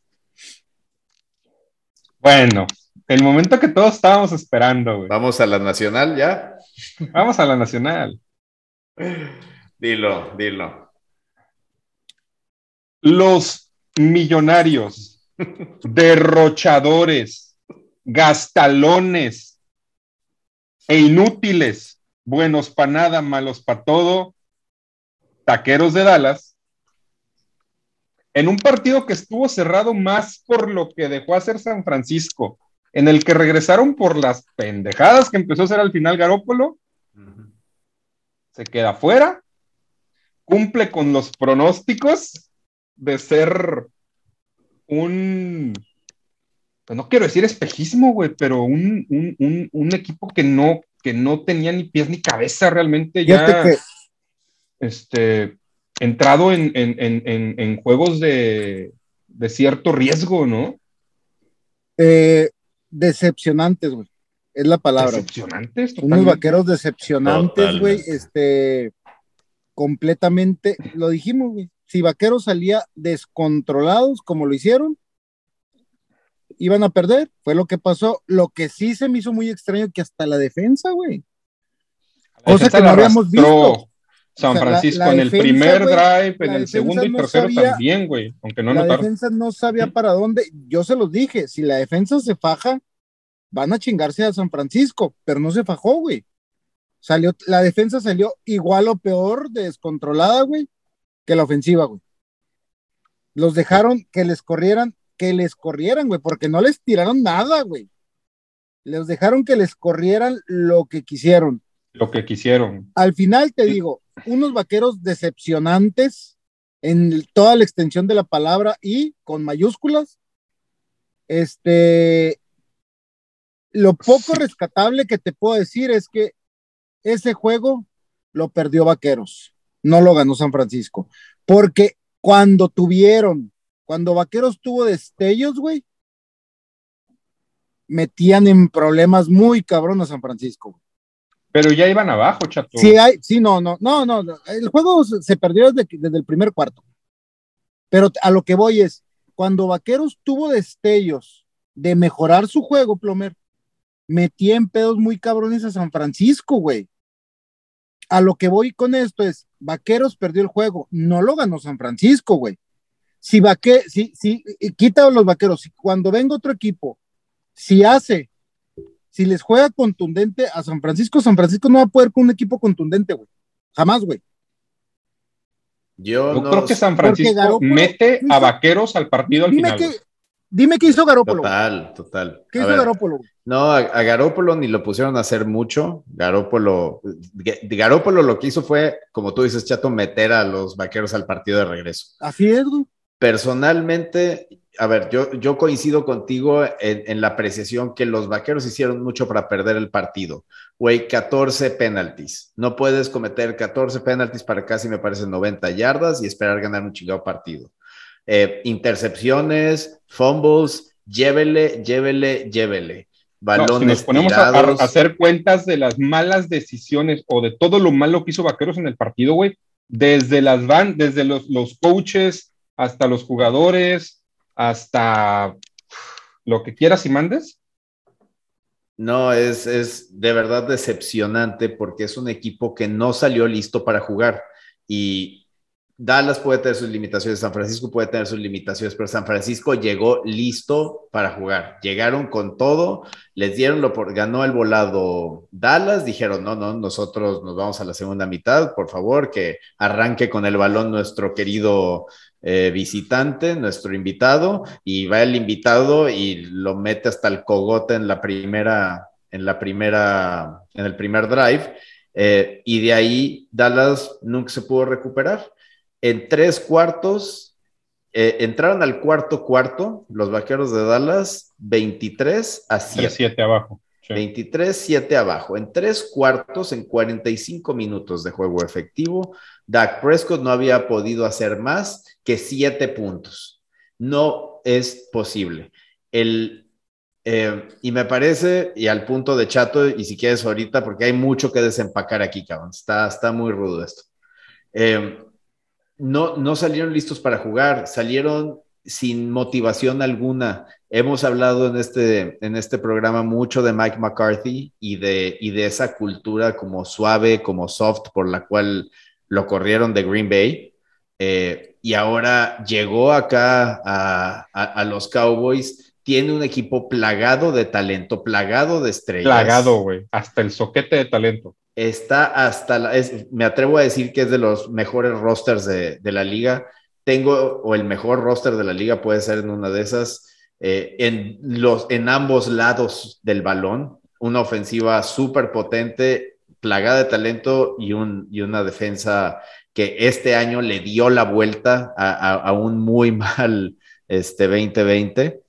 Bueno, el momento que todos estábamos esperando, güey. Vamos a la nacional ya. Vamos a la nacional. Dilo, dilo. Los millonarios derrochadores, gastalones e inútiles, buenos para nada, malos para todo, taqueros de Dallas, en un partido que estuvo cerrado más por lo que dejó hacer San Francisco, en el que regresaron por las pendejadas que empezó a hacer al final Garópolo, se queda fuera, cumple con los pronósticos de ser un, pues no quiero decir espejismo, güey, pero un, equipo que no, que no tenía ni pies ni cabeza realmente ya, este, entrado en, juegos de, cierto riesgo, ¿no? Eh, decepcionantes, güey. Es la palabra. Decepcionantes, Unos vaqueros decepcionantes, güey. Este, completamente, lo dijimos, güey si Vaqueros salía descontrolados como lo hicieron, iban a perder. Fue lo que pasó. Lo que sí se me hizo muy extraño que hasta la defensa, güey. Cosa que no habíamos visto. San Francisco en el primer drive, en el segundo y tercero también, güey. Aunque no La defensa no sabía para dónde. Yo se los dije, si la defensa se faja, van a chingarse a San Francisco, pero no se fajó, güey. Salió, la defensa salió igual o peor, descontrolada, güey que la ofensiva, güey. Los dejaron que les corrieran, que les corrieran, güey, porque no les tiraron nada, güey. Les dejaron que les corrieran lo que quisieron. Lo que quisieron. Al final te digo, unos vaqueros decepcionantes en toda la extensión de la palabra y con mayúsculas. Este, lo poco rescatable que te puedo decir es que ese juego lo perdió Vaqueros no lo ganó San Francisco. Porque cuando tuvieron, cuando Vaqueros tuvo destellos, güey, metían en problemas muy cabrón a San Francisco. Pero ya iban abajo, chato. Sí, hay, sí, no, no, no, no. El juego se perdió desde, desde el primer cuarto. Pero a lo que voy es, cuando Vaqueros tuvo destellos de mejorar su juego, Plomer, metía en pedos muy cabrones a San Francisco, güey. a lo que voy con esto es, Vaqueros perdió el juego, no lo ganó San Francisco, güey. Si Vaque, si, si, quita los Vaqueros, si cuando venga otro equipo, si hace, si les juega contundente a San Francisco, San Francisco no va a poder con un equipo contundente, güey. Jamás, güey. Yo, creo que San Francisco mete a Vaqueros al partido al final. Dime qué hizo Garópolo. Total, total. ¿Qué hizo Garópolo? No, a, Garópolo ni lo pusieron a hacer mucho. Garópolo, Garópolo lo que hizo fue, como tú dices, Chato, meter a los vaqueros al partido de regreso. Así es. Personalmente, a ver, yo, yo coincido contigo en, en, la apreciación que los vaqueros hicieron mucho para perder el partido. Güey, 14 penaltis. No puedes cometer 14 penaltis para casi, me parece, 90 yardas y esperar ganar un chingado partido. Eh, intercepciones, fumbles, llévele, llévele, llévele. Balones si nos ponemos a, hacer cuentas de las malas decisiones o de todo lo malo que hizo Vaqueros en el partido, güey, desde las van, desde los, los coaches hasta los jugadores, hasta lo que quieras y mandes. No, es, es de verdad decepcionante porque es un equipo que no salió listo para jugar y, Dallas puede tener sus limitaciones, San Francisco puede tener sus limitaciones, pero San Francisco llegó listo para jugar. Llegaron con todo, les dieron lo por, ganó el volado Dallas, dijeron, no, no, nosotros nos vamos a la segunda mitad, por favor, que arranque con el balón nuestro querido eh, visitante, nuestro invitado, y va el invitado y lo mete hasta el cogote en la primera, en la primera, en el primer drive. Eh, y de ahí Dallas nunca se pudo recuperar en tres cuartos, eh, entraron al cuarto cuarto, los vaqueros de Dallas, 23 a 7. 7 abajo. 23, 7 abajo. En tres cuartos, en 45 minutos de juego efectivo, Dak Prescott no había podido hacer más que 7 puntos. No es posible. El, eh, y me parece, y al punto de chato, y si quieres ahorita, porque hay mucho que desempacar aquí, cabrón. Está, está muy rudo esto. Eh, no, no salieron listos para jugar, salieron sin motivación alguna. Hemos hablado en este, en este programa mucho de Mike McCarthy y de, y de esa cultura como suave, como soft, por la cual lo corrieron de Green Bay. Eh, y ahora llegó acá a, a, los Cowboys. Tiene un equipo plagado de talento, plagado de estrellas. Plagado, güey. Hasta el soquete de talento está hasta, la, me atrevo a decir que es de los mejores rosters de, la liga. Tengo, o el mejor roster de la liga puede ser en una de esas, eh, en, los, en ambos lados del balón. Una ofensiva súper potente, plagada de talento y, un, y una defensa que este año le dio la vuelta a, un muy *laughs* mal este 2020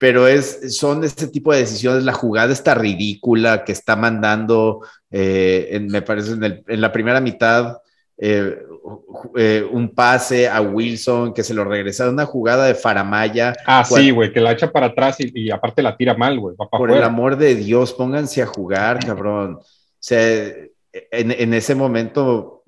pero es, son este tipo de decisiones, la jugada está ridícula que está mandando, eh, me parece, en, la primera mitad, eh, eh, un pase a Wilson que se lo regresa, una jugada de Faramaya. Ah, sí, güey, que la echa para atrás y, aparte la tira mal, güey. Por el amor de Dios, pónganse a jugar, *laughs* cabrón. O sea, en, en ese momento,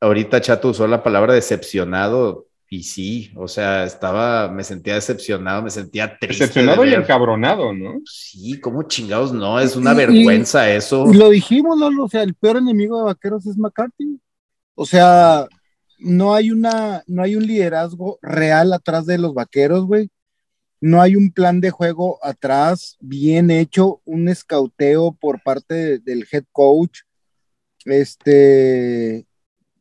ahorita Chato usó la palabra decepcionado, y sí, o sea, estaba, me sentía decepcionado, me sentía triste. Decepcionado y encabronado, ¿no? Sí, como chingados, no, es una vergüenza eso. Y lo dijimos, ¿no? O sea, el peor enemigo de Vaqueros es McCarthy. O sea, no hay una, no hay un liderazgo real atrás de los Vaqueros, güey. No hay un plan de juego atrás bien hecho, un escauteo por parte del head coach. Este,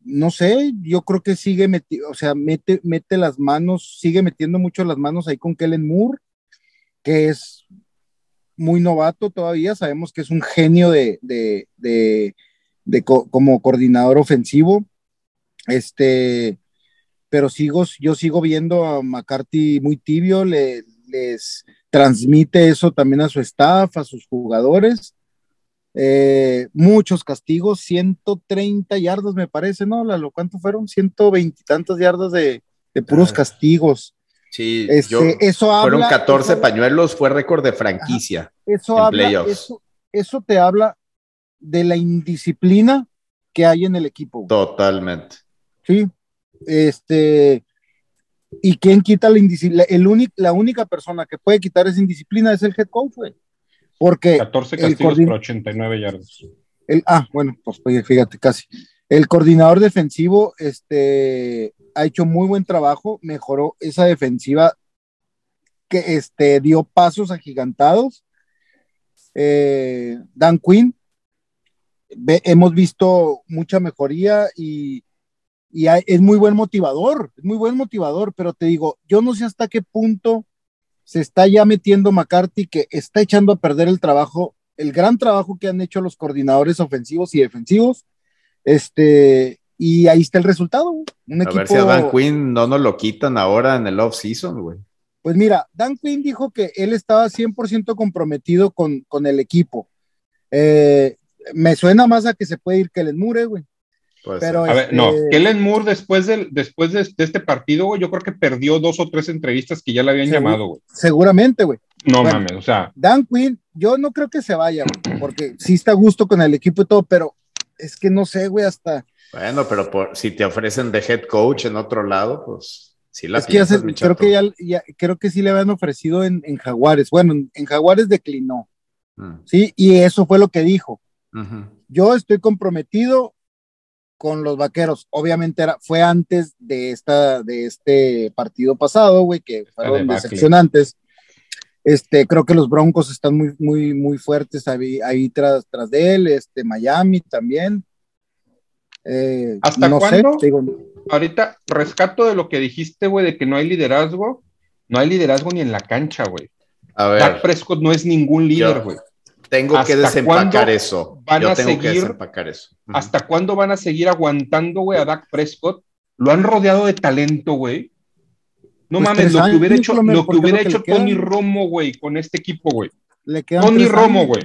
no sé, yo creo que sigue metiendo, o sea, mete, mete las manos, sigue metiendo mucho las manos ahí con Kellen Moore, que es muy novato todavía, sabemos que es un genio de, de, de, de como coordinador ofensivo. Este, pero sigo, yo sigo viendo a McCarthy muy tibio, le, les transmite eso también a su staff, a sus jugadores eh, muchos castigos, 130 yardas me parece, ¿no? Lalo, ¿cuánto fueron? 120 y tantas yardas de, puros castigos. Sí, este, eso fueron 14 pañuelos, fue récord de franquicia. eso, habla, eso, te habla de la indisciplina que hay en el equipo. Totalmente. Sí, este, y quién quita la indisciplina, el la única persona que puede quitar esa indisciplina es el head coach, güey. Porque 14 castigos por 89 yardas. el, ah, bueno, pues fíjate, casi. El coordinador defensivo este, ha hecho muy buen trabajo, mejoró esa defensiva que este, dio pasos agigantados. Eh, Dan Quinn, hemos visto mucha mejoría y, y es muy buen motivador, es muy buen motivador, pero te digo, yo no sé hasta qué punto se está ya metiendo McCarthy que está echando a perder el trabajo, el gran trabajo que han hecho los coordinadores ofensivos y defensivos. Este, y ahí está el resultado. Un a ver si a Dan Quinn no nos lo quitan ahora en el off-season, güey. Pues mira, Dan Quinn dijo que él estaba 100% comprometido con, con el equipo. Eh, me suena más a que se puede ir que el Mure, güey. Pero a ver, no, este Kellen Moore después, del, después de, este partido, güey, yo creo que perdió dos o tres entrevistas que ya le habían llamado, güey. Seguramente, güey. No mames, o sea. Dan Quinn, yo no creo que se vaya, güey, porque sí está a gusto con el equipo y todo, pero es que no sé, güey, hasta. Bueno, pero por, si te ofrecen de head coach en otro lado, pues sí la es que creo que ya, creo que sí le habían ofrecido en, Jaguares. Bueno, en, Jaguares declinó. Mm. Sí, y eso fue lo que dijo. Yo estoy comprometido con los vaqueros. Obviamente era, fue antes de, esta, de este partido pasado, güey, que fueron decepcionantes. Este, creo que los Broncos están muy, muy, muy fuertes ahí, ahí tras, tras de él, este, Miami también. Eh, ¿Hasta cuándo? Ahorita rescato de lo que dijiste, güey, de que no hay liderazgo. No hay liderazgo ni en la cancha, güey. A ver. Dak Prescott no es ningún líder, güey. Tengo que desempacar eso. Van a seguir, eso. ¿Hasta cuándo van a seguir aguantando, güey, a Dak Prescott? Lo han rodeado de talento, güey. No pues mames, lo que hubiera hecho, lo que hubiera hecho Tony Romo, güey, con este equipo, güey. Tony Romo, güey.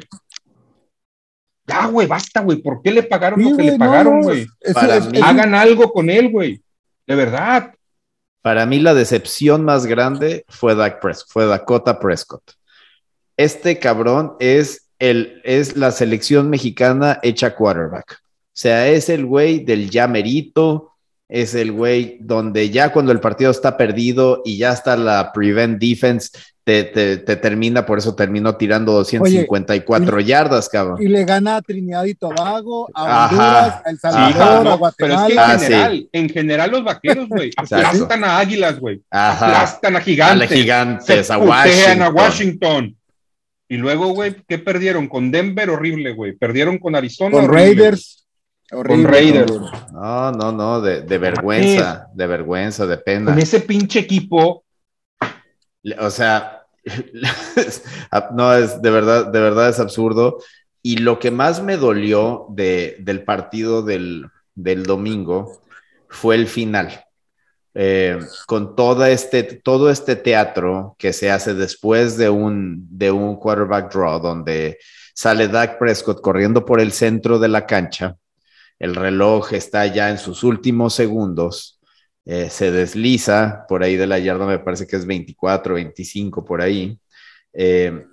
Ya, güey, basta, güey. ¿Por qué le pagaron lo que le pagaron, güey? Hagan algo con él, güey. De verdad. Para mí la decepción más grande fue Dak Prescott, fue Dakota Prescott. Este cabrón es es la selección mexicana hecha quarterback. O sea, es el güey del ya merito, es el güey donde ya cuando el partido está perdido y ya está la prevent defense, te, termina, por eso terminó tirando 254 yardas, cabrón. Y le gana a Trinidad y Tobago, a Honduras, a El Salvador, a Guatemala. Pero es que en ah, general, en general los vaqueros, güey, *laughs* aplastan a águilas, güey. Aplastan a gigantes. A gigantes, a Washington. a Washington. Y luego, güey, ¿qué perdieron? Con Denver, horrible, güey. Perdieron con Arizona. Con Raiders. con Raiders. No, no, no, de, vergüenza, de vergüenza, de pena. Con ese pinche equipo. O sea, *laughs* no, es de verdad, de verdad es absurdo. Y lo que más me dolió del partido del, del domingo fue el final. Eh, con todo este, todo este teatro que se hace después de un, de un quarterback draw, donde sale Dak Prescott corriendo por el centro de la cancha, el reloj está ya en sus últimos segundos, eh, se desliza por ahí de la yarda, me parece que es 24, 25 por ahí, eh,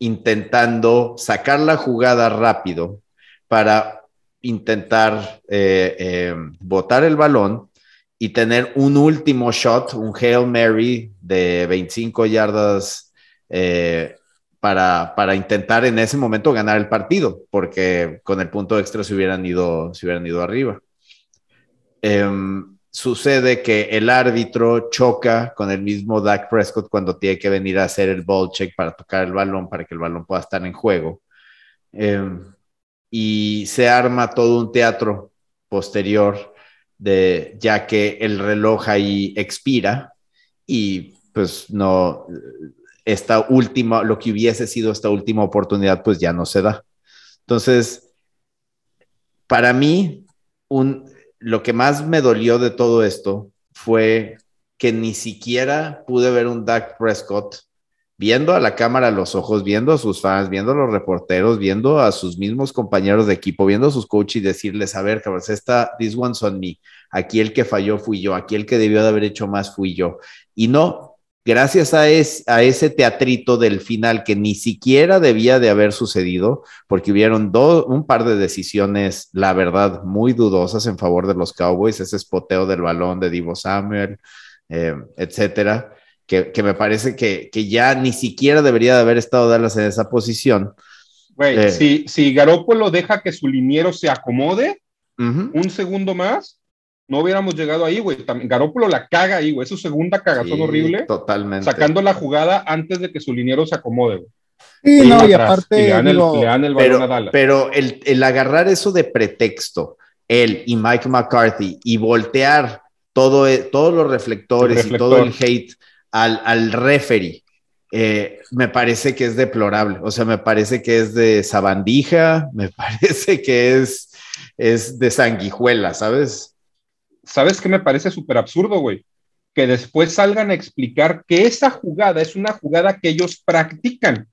intentando sacar la jugada rápido para intentar botar el balón y tener un último shot, un Hail Mary de 25 yardas eh, para, para, intentar en ese momento ganar el partido, porque con el punto extra se hubieran ido, se hubieran ido arriba. Em, sucede que el árbitro choca con el mismo Dak Prescott cuando tiene que venir a hacer el ball check para tocar el balón, para que el balón pueda estar en juego. Em, y se arma todo un teatro posterior de, ya que el reloj ahí expira y pues no, esta última, lo que hubiese sido esta última oportunidad, pues ya no se da. Entonces, para mí, un, lo que más me dolió de todo esto fue que ni siquiera pude ver un Dak Prescott viendo a la cámara los ojos, viendo a sus fans, viendo a los reporteros, viendo a sus mismos compañeros de equipo, viendo a sus coaches y decirles, a ver, cabrón, esta, this one's on me. Aquí el que falló fui yo, aquí el que debió de haber hecho más fui yo. Y no, gracias a, a ese teatrito del final que ni siquiera debía de haber sucedido, porque hubieron un par de decisiones, la verdad, muy dudosas en favor de los Cowboys, ese espoteo del balón de Divo Samuel, eh, etcétera que, me parece que, ya ni siquiera debería de haber estado Dallas en esa posición. Güey, Eh. si, si Garópolo deja que su liniero se acomode Ujú. un segundo más, no hubiéramos llegado ahí, güey. Garópolo la caga ahí, güey. Es su segunda cagazón Sí, horrible, Totalmente. sacando la jugada antes de que su liniero se acomode, güey. Sí, Y no, y atrás, aparte, y le dan, digo, el, le dan el balón a Pero, Dallas. pero el, el agarrar eso de pretexto, él y Mike McCarthy, y voltear todo, e- todos los reflectores El y todo el reflector. hate al, al referee, eh, me parece que es deplorable. O sea, me parece que es de sabandija, me *laughs* parece que es, es de sanguijuela, ¿sabes? ¿Sabes qué me parece súper absurdo, güey? Que después salgan a explicar que esa jugada es una jugada que ellos practican.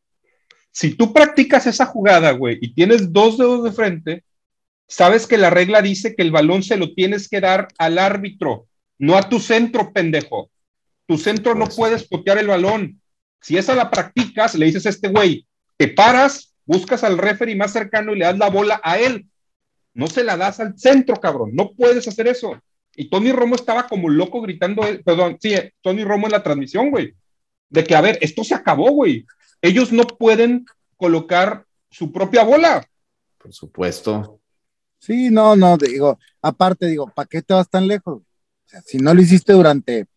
Si tú practicas esa jugada, güey, y tienes dos dedos de frente, sabes que la regla dice que el balón se lo tienes que dar al árbitro, no a tu centro, pendejo. Tu centro no puedes potear el balón. Si esa la practicas, le dices a este güey, te paras, buscas al referee más cercano y le das la bola a él. No se la das al centro, cabrón. No puedes hacer eso. Y Tony Romo estaba como loco gritando, eh, perdón, sí, eh, Tony Romo en la transmisión, güey, de que, a ver, esto se acabó, güey. Ellos no pueden colocar su propia bola. Por supuesto. Sí, no, no, digo, aparte, digo, ¿para qué te vas tan lejos? O sea, si no lo hiciste durante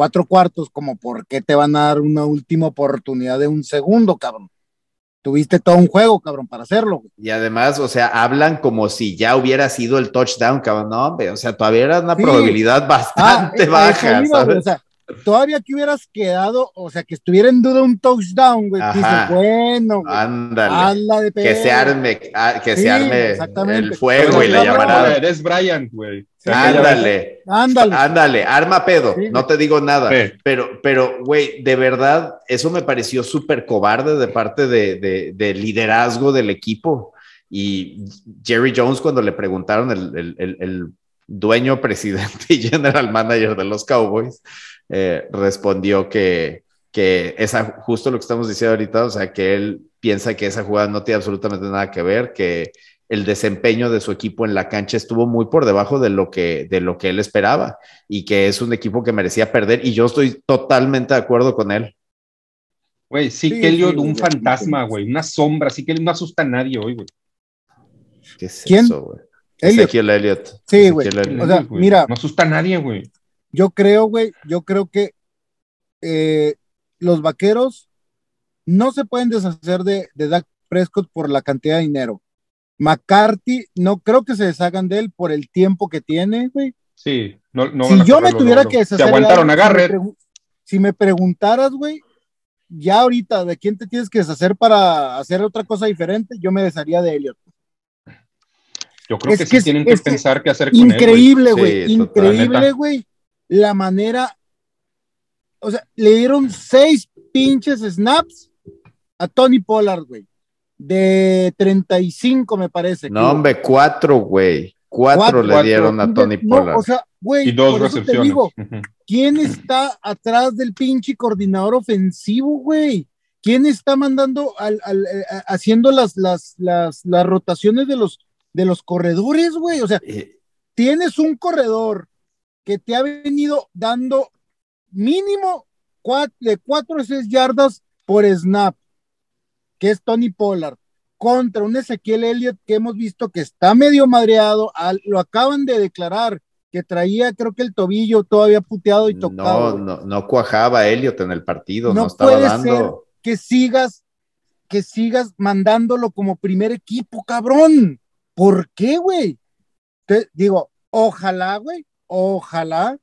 cuatro cuartos, como por qué te van a dar una última oportunidad de un segundo, cabrón. Tuviste todo un juego, cabrón, para hacerlo. güey. Y además, o sea, hablan como si ya hubiera sido el touchdown, cabrón. No, hombre, o sea, todavía era una Sí. probabilidad Ah, bastante baja, iba, ¿sabes? O sea, todavía que hubieras quedado, o sea, que estuviera en duda un touchdown, güey. Dices, bueno, güey, Ándale. de Que se arme, ah, que Sí, se arme el fuego y la no, llamarada. güey, Es Bryant, güey. Sí, Ándale, Ándale. ándale, arma pedo, Sí. no te digo nada. Sí. Pero, pero, güey, de verdad, eso me pareció súper cobarde de parte de, de- del liderazgo del equipo. Y Jerry Jones, cuando le preguntaron, el, el- el- el dueño, *laughs* presidente y general manager de los Cowboys, eh, respondió que, que esa, justo lo que estamos diciendo ahorita, o sea, que él piensa que esa jugada no tiene absolutamente nada que ver, que el desempeño de su equipo en la cancha estuvo muy por debajo de lo que, de lo que él esperaba y que es un equipo que merecía perder y yo estoy totalmente de acuerdo con él. Güey, sí, Sí, que Elliot, sí, un fantasma, güey, una sombra, sí que él no asusta a nadie hoy, güey. ¿Qué es ¿Quién? eso, güey? Elliot. Ezequiel Elliott. Sí, güey. O sea, Güey, mira. No asusta a nadie, güey. Yo creo, güey, yo creo que eh, los vaqueros no se pueden deshacer de, de Dak Prescott por la cantidad de dinero. McCarthy, no creo que se deshagan de él por el tiempo que tiene, güey. Sí, no, no si yo me tuviera que deshacer de aguantaron a alguien, si me preguntaras, güey, ya ahorita, ¿de quién te tienes que deshacer para hacer otra cosa diferente? Yo me desharía de Elliot. Yo creo Es que, que sí es- tienen que es que pensar qué hacer con él. Increíble, Sí, güey. increíble, güey. La manera. O sea, le dieron seis pinches snaps a Tony Pollard, güey. De 35, me parece. No, hombre, cuatro, güey. Cuatro, Cuatro, le cuatro. dieron a Tony No, Pollard. o sea, güey, Y dos por eso te recepciones. digo. ¿quién está atrás del pinche coordinador ofensivo, güey? ¿Quién está mandando al, al- eh, haciendo las, las, las, las rotaciones de los, de los corredores, güey? O sea, Eh, tienes un corredor que te ha venido dando mínimo cua- de 4 a 6 yardas por snap, que es Tony Pollard, contra un Ezequiel Elliott que hemos visto que está medio madreado, al- lo acaban de declarar, que traía creo que el tobillo todavía puteado y tocado. no, no, no cuajaba Elliot en el partido, no, No estaba puede dando. Que sigas, que sigas mandándolo como primer equipo, cabrón. ¿Por qué, güey? Te digo, ojalá, güey, ojalá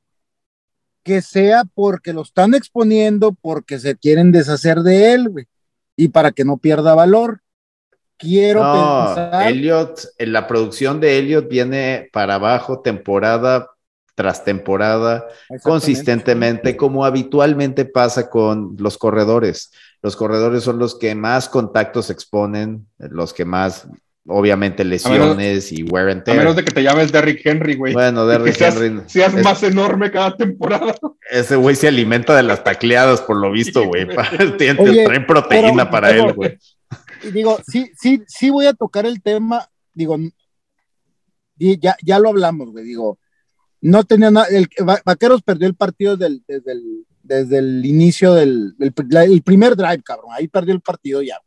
que sea porque lo están exponiendo, porque se quieren deshacer de él, güey, y para que no pierda valor. Quiero No, pensar. Elliot, la producción de Elliot viene para abajo temporada tras temporada, consistentemente, como habitualmente pasa con los corredores. Los corredores son los que más contactos exponen, los que más, obviamente, lesiones y wear and A tear. menos de que te llames Derrick Henry, güey. Bueno, Derrick seas, Henry. seas es- más enorme cada temporada. Ese güey se alimenta de las tacleadas, por lo visto, güey. Trae proteína pero- para pero- él, güey. Y digo, sí, sí, sí voy a tocar el tema, digo, ya, ya lo hablamos, güey, digo, no tenía nada, el Va- Vaqueros perdió el partido del- desde, el, desde el inicio del, el primer drive, cabrón, ahí perdió el partido ya.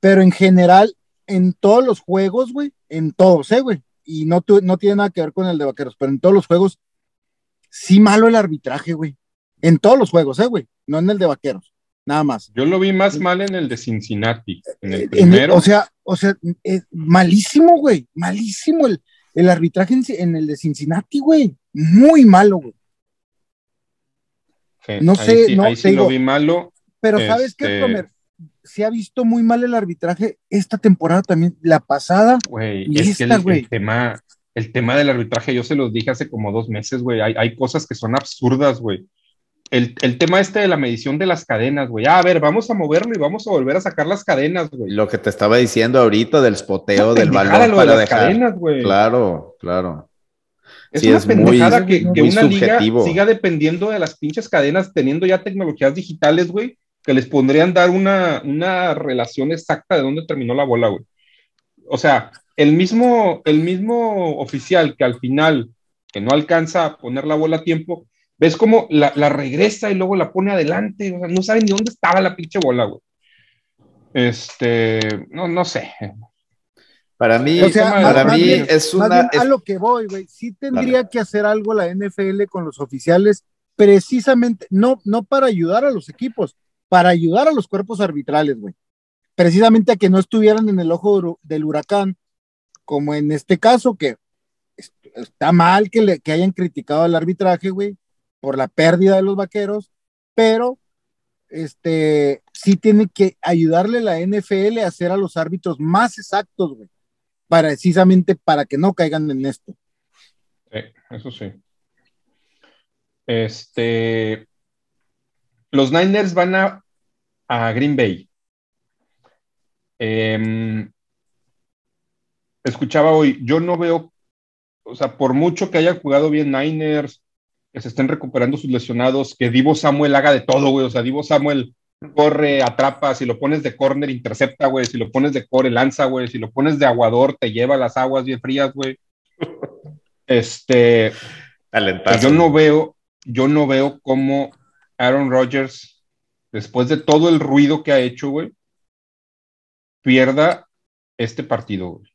pero en general, en todos los juegos, güey, en todos, ¿eh, güey? Y no, no tiene nada que ver con el de Vaqueros, pero en todos los juegos, sí malo el arbitraje, güey. En todos los juegos, ¿eh, güey? No en el de Vaqueros, nada más. Yo lo vi más mal en el de Cincinnati. En el primero. o sea, o sea, eh, malísimo, güey, malísimo el, el arbitraje en, el de Cincinnati, güey. Muy malo, güey. no sé, no ahí sí lo vi malo. Pero ¿sabes qué, este, Romer? Se ha visto muy mal el arbitraje esta temporada también, la pasada. Güey, es que el, tema, el tema del arbitraje, yo se los dije hace como dos meses, güey. Hay, hay cosas que son absurdas, güey el, tema este de la medición de las cadenas, güey. Ah, a ver, vamos a moverlo y vamos a volver a sacar las cadenas, güey. Lo que te estaba diciendo ahorita del spoteo del balón para dejar. Cadenas, güey. Claro, claro. Es una pendejada que, una liga siga dependiendo de las pinches cadenas, teniendo ya tecnologías digitales, güey, que les pondrían dar una, una relación exacta de dónde terminó la bola, güey. O sea, el mismo, el mismo oficial que al final, que no alcanza a poner la bola a tiempo, ves cómo la, regresa y luego la pone adelante, o sea, no saben ni dónde estaba la pinche bola, güey. Este, no, no sé. Para mí, para mí es una. A lo que voy, güey. Sí tendría que hacer algo la NFL con los oficiales, precisamente, no, no para ayudar a los equipos, para ayudar a los cuerpos arbitrales, güey. Precisamente a que no estuvieran en el ojo del huracán, como en este caso, que está mal que, le, hayan criticado al arbitraje, güey, por la pérdida de los vaqueros, pero este sí tiene que ayudarle la NFL a hacer a los árbitros más exactos, güey, precisamente para que no caigan en esto. eso sí. Este, los Niners van a, a Green Bay. Em, escuchaba hoy, yo no veo, o sea, por mucho que haya jugado bien Niners, que se estén recuperando sus lesionados, que Divo Samuel haga de todo, güey. O sea, Divo Samuel corre, atrapa, si lo pones de corner, intercepta, güey. Si lo pones de core, lanza, güey. Si lo pones de aguador, te lleva las aguas bien frías, güey. *laughs* Este. Pues yo no veo, yo no veo cómo Aaron Rodgers, después de todo el ruido que ha hecho, güey, pierda este partido, güey.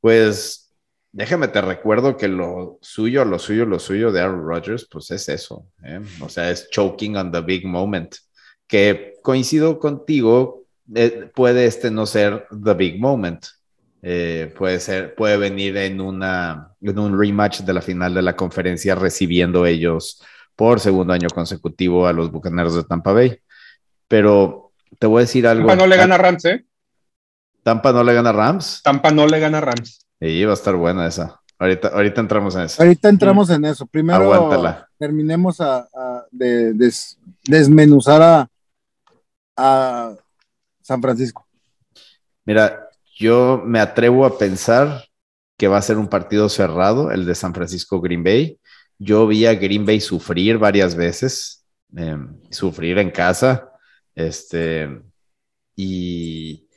Pues Déjame te recuerdo que lo suyo, lo suyo, lo suyo de Aaron Rodgers, pues es eso. ¿eh? O sea, es choking on the big moment. Que coincido contigo, eh, puede este no ser the big moment. Eh, puede ser, puede venir en una en un rematch de la final de la conferencia, recibiendo ellos por segundo año consecutivo a los bucaneros de Tampa Bay. Pero te voy a decir algo. Tampa no le gana a Rams, ¿eh? Tampa no le gana a Rams. Tampa no le gana a Rams. Y va a estar buena esa. Ahorita, ahorita entramos en eso. Ahorita entramos en eso. Primero terminemos a, de, desmenuzar a, a San Francisco. Mira, yo me atrevo a pensar que va a ser un partido cerrado, el de San Francisco Green Bay. Yo vi a Green Bay sufrir varias veces, em, sufrir en casa, este, y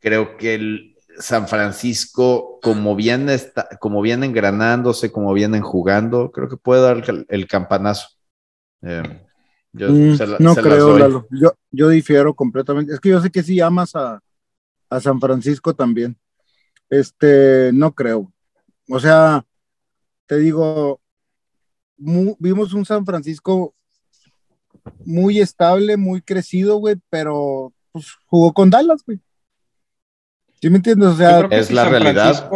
creo que el, San Francisco, como viene, está, como viene engranándose, como vienen jugando, creo que puede dar el, campanazo. Eh, mm, no creo, Lalo. Yo, yo difiero completamente. Es que yo sé que sí amas a, San Francisco también. Este, no creo. O sea, te digo, vimos un San Francisco muy estable, muy crecido, güey, pero pues, jugó con Dallas, güey. ¿Sí me entiendes? O sea, es la realidad.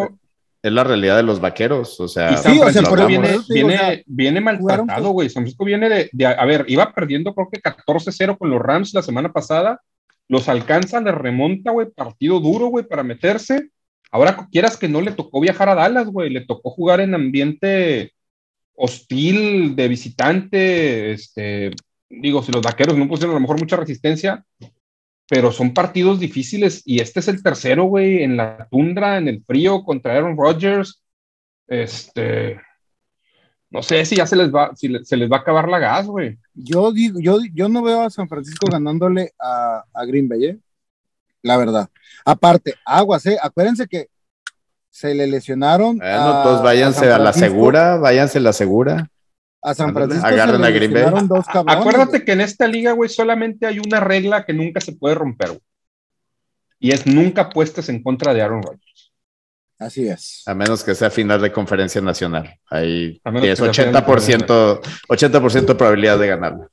Es la realidad de los vaqueros, o sea, sí, o sea viene, viene, viene maltratado, güey. San Francisco viene de, a ver, iba perdiendo creo que 14-0 con los Rams la semana pasada, los alcanza, le remonta, güey, partido duro, güey, para meterse. Ahora quieras que no le tocó viajar a Dallas, güey, le tocó jugar en ambiente hostil, de visitante, este, digo, si los vaqueros no pusieron a lo mejor mucha resistencia, pero son partidos difíciles y este es el tercero, güey, en la tundra, en el frío contra Aaron Rodgers. Este, no sé si ya se les va, si se les va a acabar la gas, güey. Yo digo, yo, no veo a San Francisco ganándole a, Green Bay, ¿eh? la verdad. Aparte, aguas, ¿eh? Acuérdense que se le lesionaron. Bueno, todos váyanse a, la segura, váyanse a la segura a San Francisco. Agarren a Green Bay. Acuérdate que en esta liga, güey, solamente hay una regla que nunca se puede romper, y es nunca apuestes en contra de Aaron Rodgers. Así es. A menos que sea final de conferencia nacional. Ahí A de 80%, 80 de probabilidad de ganarlo.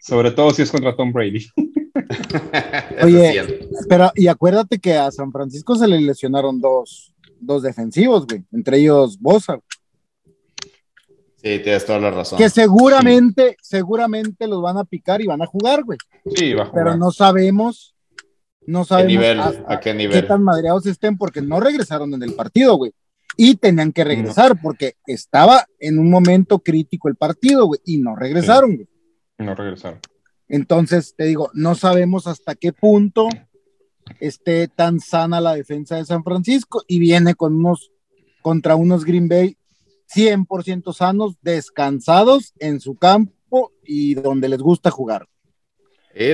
Sobre todo si es contra Tom Brady. *laughs* Oye. Pero, y acuérdate que a San Francisco se le lesionaron dos, dos defensivos, güey, entre ellos Bosa, Sí, tienes toda la razón. que seguramente, seguramente los van a picar y van a jugar, güey. Sí, va a jugar. Pero no sabemos, no ¿Qué sabemos nivel? hasta ¿A qué qué nivel? tan madreados estén porque no regresaron en el partido, güey. Y tenían que regresar porque estaba en un momento crítico el partido, güey, y no regresaron, güey. No regresaron. Entonces, te digo, no sabemos hasta qué punto esté tan sana la defensa de San Francisco y viene con unos contra unos Green Bay 100% sanos, descansados en su campo y donde les gusta jugar.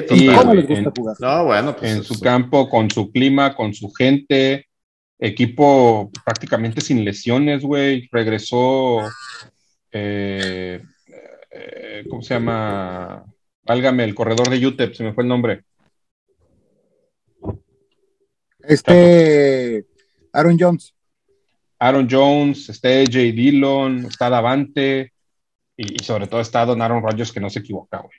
Total. ¿Cómo les gusta en- jugar? No, bueno, pues en eso- su campo, con su clima, con su gente, equipo prácticamente sin lesiones, güey. Regresó, eh, eh, ¿cómo se llama? Válgame, el corredor de UTEP, se me fue el nombre. Este Aaron Jones. Aaron Jones, está AJ Dillon, está Davante y, y sobre todo está Don Aaron Rodgers que no se equivoca, güey.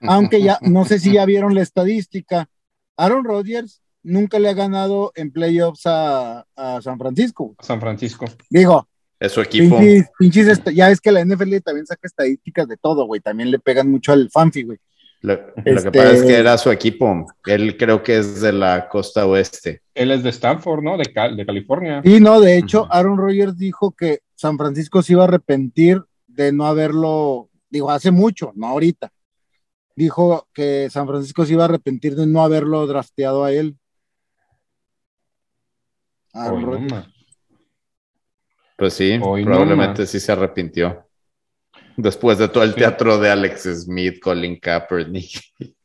Aunque ya, no sé si ya vieron la estadística. Aaron Rodgers nunca le ha ganado en playoffs a, a San Francisco. San Francisco. Digo, es su equipo. pinches, pinches est- ya es que la NFL también saca estadísticas de todo, güey. También le pegan mucho al Fanfi, güey. Lo, lo Este- que pasa es que era su equipo. Él creo que es de la costa oeste. Él es de Stanford, ¿no? De, Cal- de California. Y no, de hecho. Aaron Rodgers dijo que San Francisco se iba a arrepentir de no haberlo, digo, hace mucho, no ahorita. Dijo que San Francisco se iba a arrepentir de no haberlo drafteado a él. Aaron Hoy no. Pues sí, Hoy probablemente sí se arrepintió. Después de todo el Sí. teatro de Alex Smith, Colin Kaepernick. *laughs*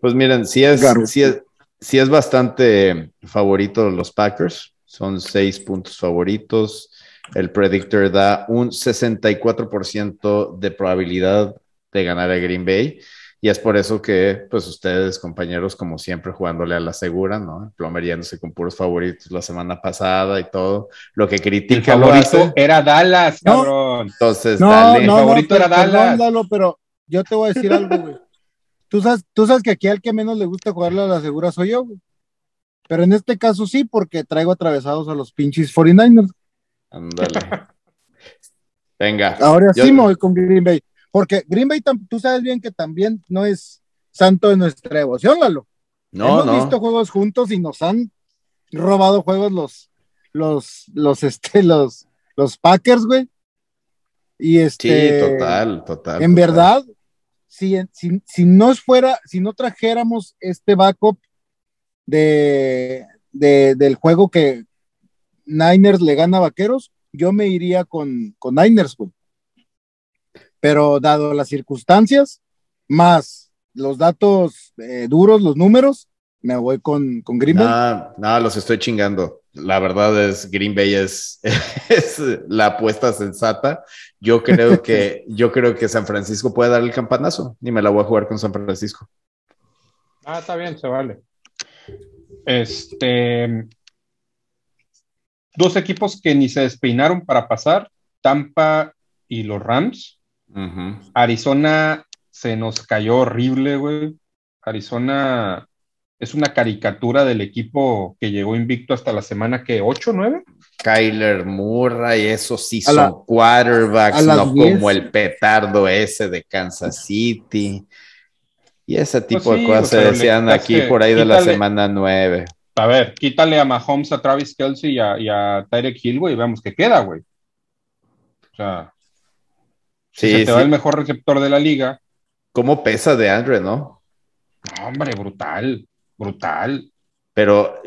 Pues miren, sí es, Claro. sí es, sí es bastante favorito de los Packers. Son seis puntos favoritos. El predictor da un 64% de probabilidad de ganar a Green Bay. Y es por eso que, pues, ustedes, compañeros, como siempre, jugándole a la segura, ¿no? Plomeríandose con puros favoritos la semana pasada y todo. Lo que El critica lo favorito hace. era Dallas, No. cabrón. Entonces, No, dale. no, no, favorito pero- era Dallas. perdón, Lalo, pero yo te voy a decir algo, güey. Tú sabes, tú sabes que aquí al que menos le gusta jugarle a la segura soy yo, güey. Pero en este caso sí, porque traigo atravesados a los pinches 49ers. Ándale. Venga. Ahora Yo- sí me voy con Green Bay. Porque Green Bay, tú sabes bien que también no es santo de nuestra devoción, Lalo. No, Hemos no. visto juegos juntos y nos han robado juegos los, los, los, *laughs* este, los, los Packers, güey. Y Sí, este. total, total. En total. verdad, si, si, si no fuera, si no trajéramos este backup de, de- del juego que Niners le gana a Vaqueros, yo me iría con, con Niners, güey. Pero dado las circunstancias, más los datos eh, duros, los números, me voy con, con Green Bay. No, no, los estoy chingando. La verdad es, Green Bay es, *laughs* es la apuesta sensata. Yo creo que, *laughs* yo creo que San Francisco puede dar el campanazo y me la voy a jugar con San Francisco. Ah, está bien, se vale. Este. Dos equipos que ni se despeinaron para pasar, Tampa y los Rams. Arizona se nos cayó horrible, güey. Arizona es una caricatura del equipo que llegó invicto hasta la semana que 8, 9. Kyler Murray, esos sí A son la- quarterbacks, no 10. como el petardo ese de Kansas City. Y ese tipo Pues de sí, cosas se decían aquí por ahí de la semana 9. A ver, quítale a Mahomes, a Travis Kelsey y a, y a Tyreek Hill, güey, y veamos qué queda, güey. O sea, Sí, se te va el mejor receptor de la liga, ¿Cómo pesa de Andre, no? hombre, brutal, brutal. Pero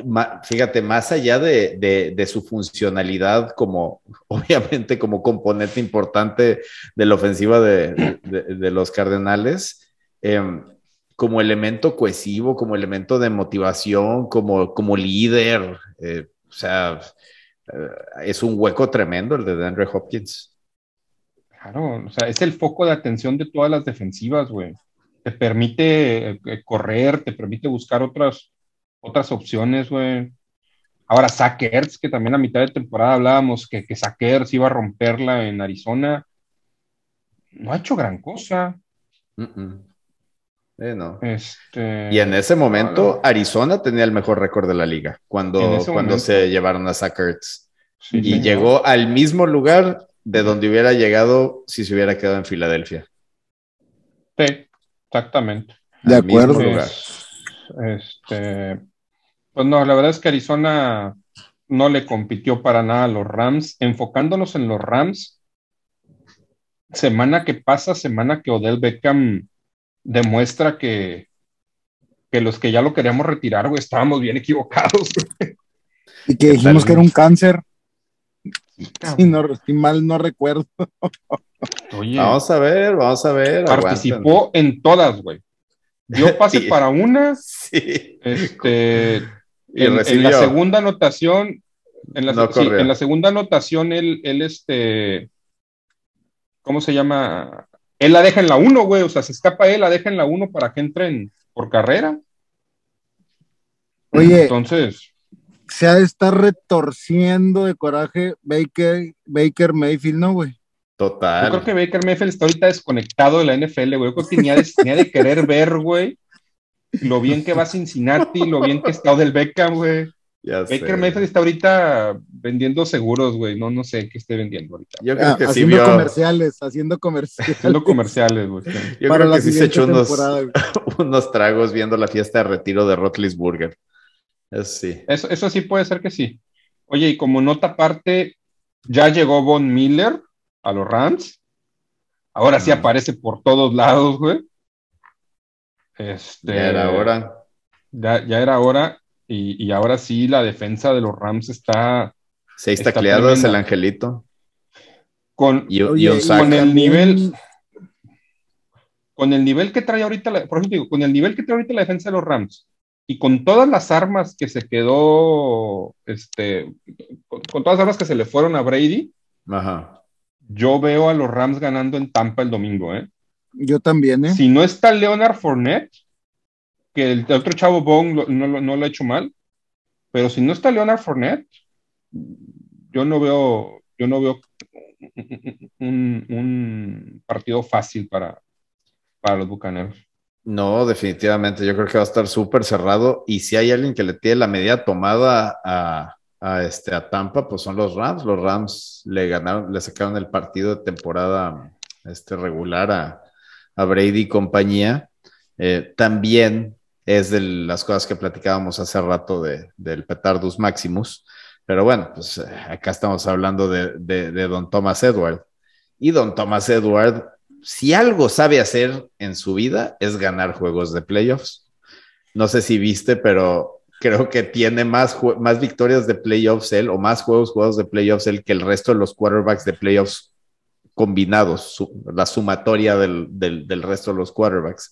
fíjate, más allá de, de- de su funcionalidad como, *laughs* obviamente, como componente importante de la ofensiva de, de- de los Cardenales, em, como elemento cohesivo, como elemento de motivación, como, como líder, eh, o sea, eh, es un hueco tremendo el de Andre Hopkins. Claro, o sea, es el foco de atención de todas las defensivas, güey. Te permite eh, correr, te permite buscar otras, otras opciones, güey. Ahora Sackers, que también a mitad de temporada hablábamos que, que Sackers iba a romperla en Arizona. No ha hecho gran cosa. Eh, no. Este... Y en ese momento, Arizona tenía el mejor récord de la liga cuando, cuando se llevaron a Sackers. y llegó al mismo lugar de donde hubiera llegado si se hubiera quedado en Filadelfia. Sí, exactamente. De acuerdo. Este, pues no, la verdad es que Arizona no le compitió para nada a los Rams. Enfocándonos en los Rams, semana que pasa, semana que Odell Beckham demuestra que, que los que ya lo queríamos retirar, güey, estábamos bien equivocados. Y que dijimos que era un cáncer. *laughs* Si, no, mal no recuerdo. vamos a ver, vamos a ver. Participó en todas, güey. Dio *laughs* pase para una. Sí. Este, en, la segunda anotación, en la, en la segunda anotación, él, él, este, ¿cómo se llama? Él la deja en la 1, güey, o sea, se escapa él, la deja en la 1 para que entren por carrera. Oye, entonces. Se ha de estar retorciendo de coraje Baker, Baker Mayfield, ¿no, güey? Total. Yo creo que Baker Mayfield está ahorita desconectado de la NFL, güey. Yo creo que tenía de, de querer ver, güey, lo bien que va Cincinnati, lo bien que está del Beckham, güey. Baker Mayfield está ahorita vendiendo seguros, güey. No, no sé qué esté vendiendo ahorita. Yo creo que haciendo sí comerciales, haciendo comerciales. Haciendo comerciales, güey. Yo Para creo que sí se echó unos, *laughs* unos, tragos viendo la fiesta de retiro de Rotlisburger. Eso sí. Eso, eso sí puede ser que sí. Oye, y como nota aparte, ya llegó Von Miller a los Rams. Ahora sí aparece por todos lados, güey. Este, ya era hora. Ya, ya era hora. Y, ahora sí, la defensa de los Rams está. Seis tacleados el angelito. Con, con el nivel. Con el nivel que trae ahorita, la, por ejemplo, con el nivel que trae ahorita la defensa de los Rams y con todas las armas que se quedó, este, con, todas las armas que se le fueron a Brady, yo veo a los Rams ganando en Tampa el domingo, ¿eh? Yo también, ¿eh? Si no está Leonard Fournette, que el, otro chavo Bong no, lo ha hecho mal, pero si no está Leonard Fournette, yo no veo, yo no veo un, partido fácil para, para los Bucaneros. No, definitivamente, yo creo que va a estar súper cerrado. Y si hay alguien que le tiene la medida tomada a, este, a Tampa, pues son los Rams. Los Rams le ganaron, le sacaron el partido de temporada este, regular a, Brady y compañía. Eh, también es de las cosas que platicábamos hace rato de, del Petardus Maximus. Pero bueno, pues eh, acá estamos hablando de, de, Don Thomas Edward. Y Don Thomas Edward, si algo sabe hacer en su vida, es ganar juegos de playoffs. No sé si viste, pero creo que tiene más, más victorias de playoffs él, o más juegos juegos de playoffs él que el resto de los quarterbacks de playoffs combinados, la sumatoria del, del, del resto de los quarterbacks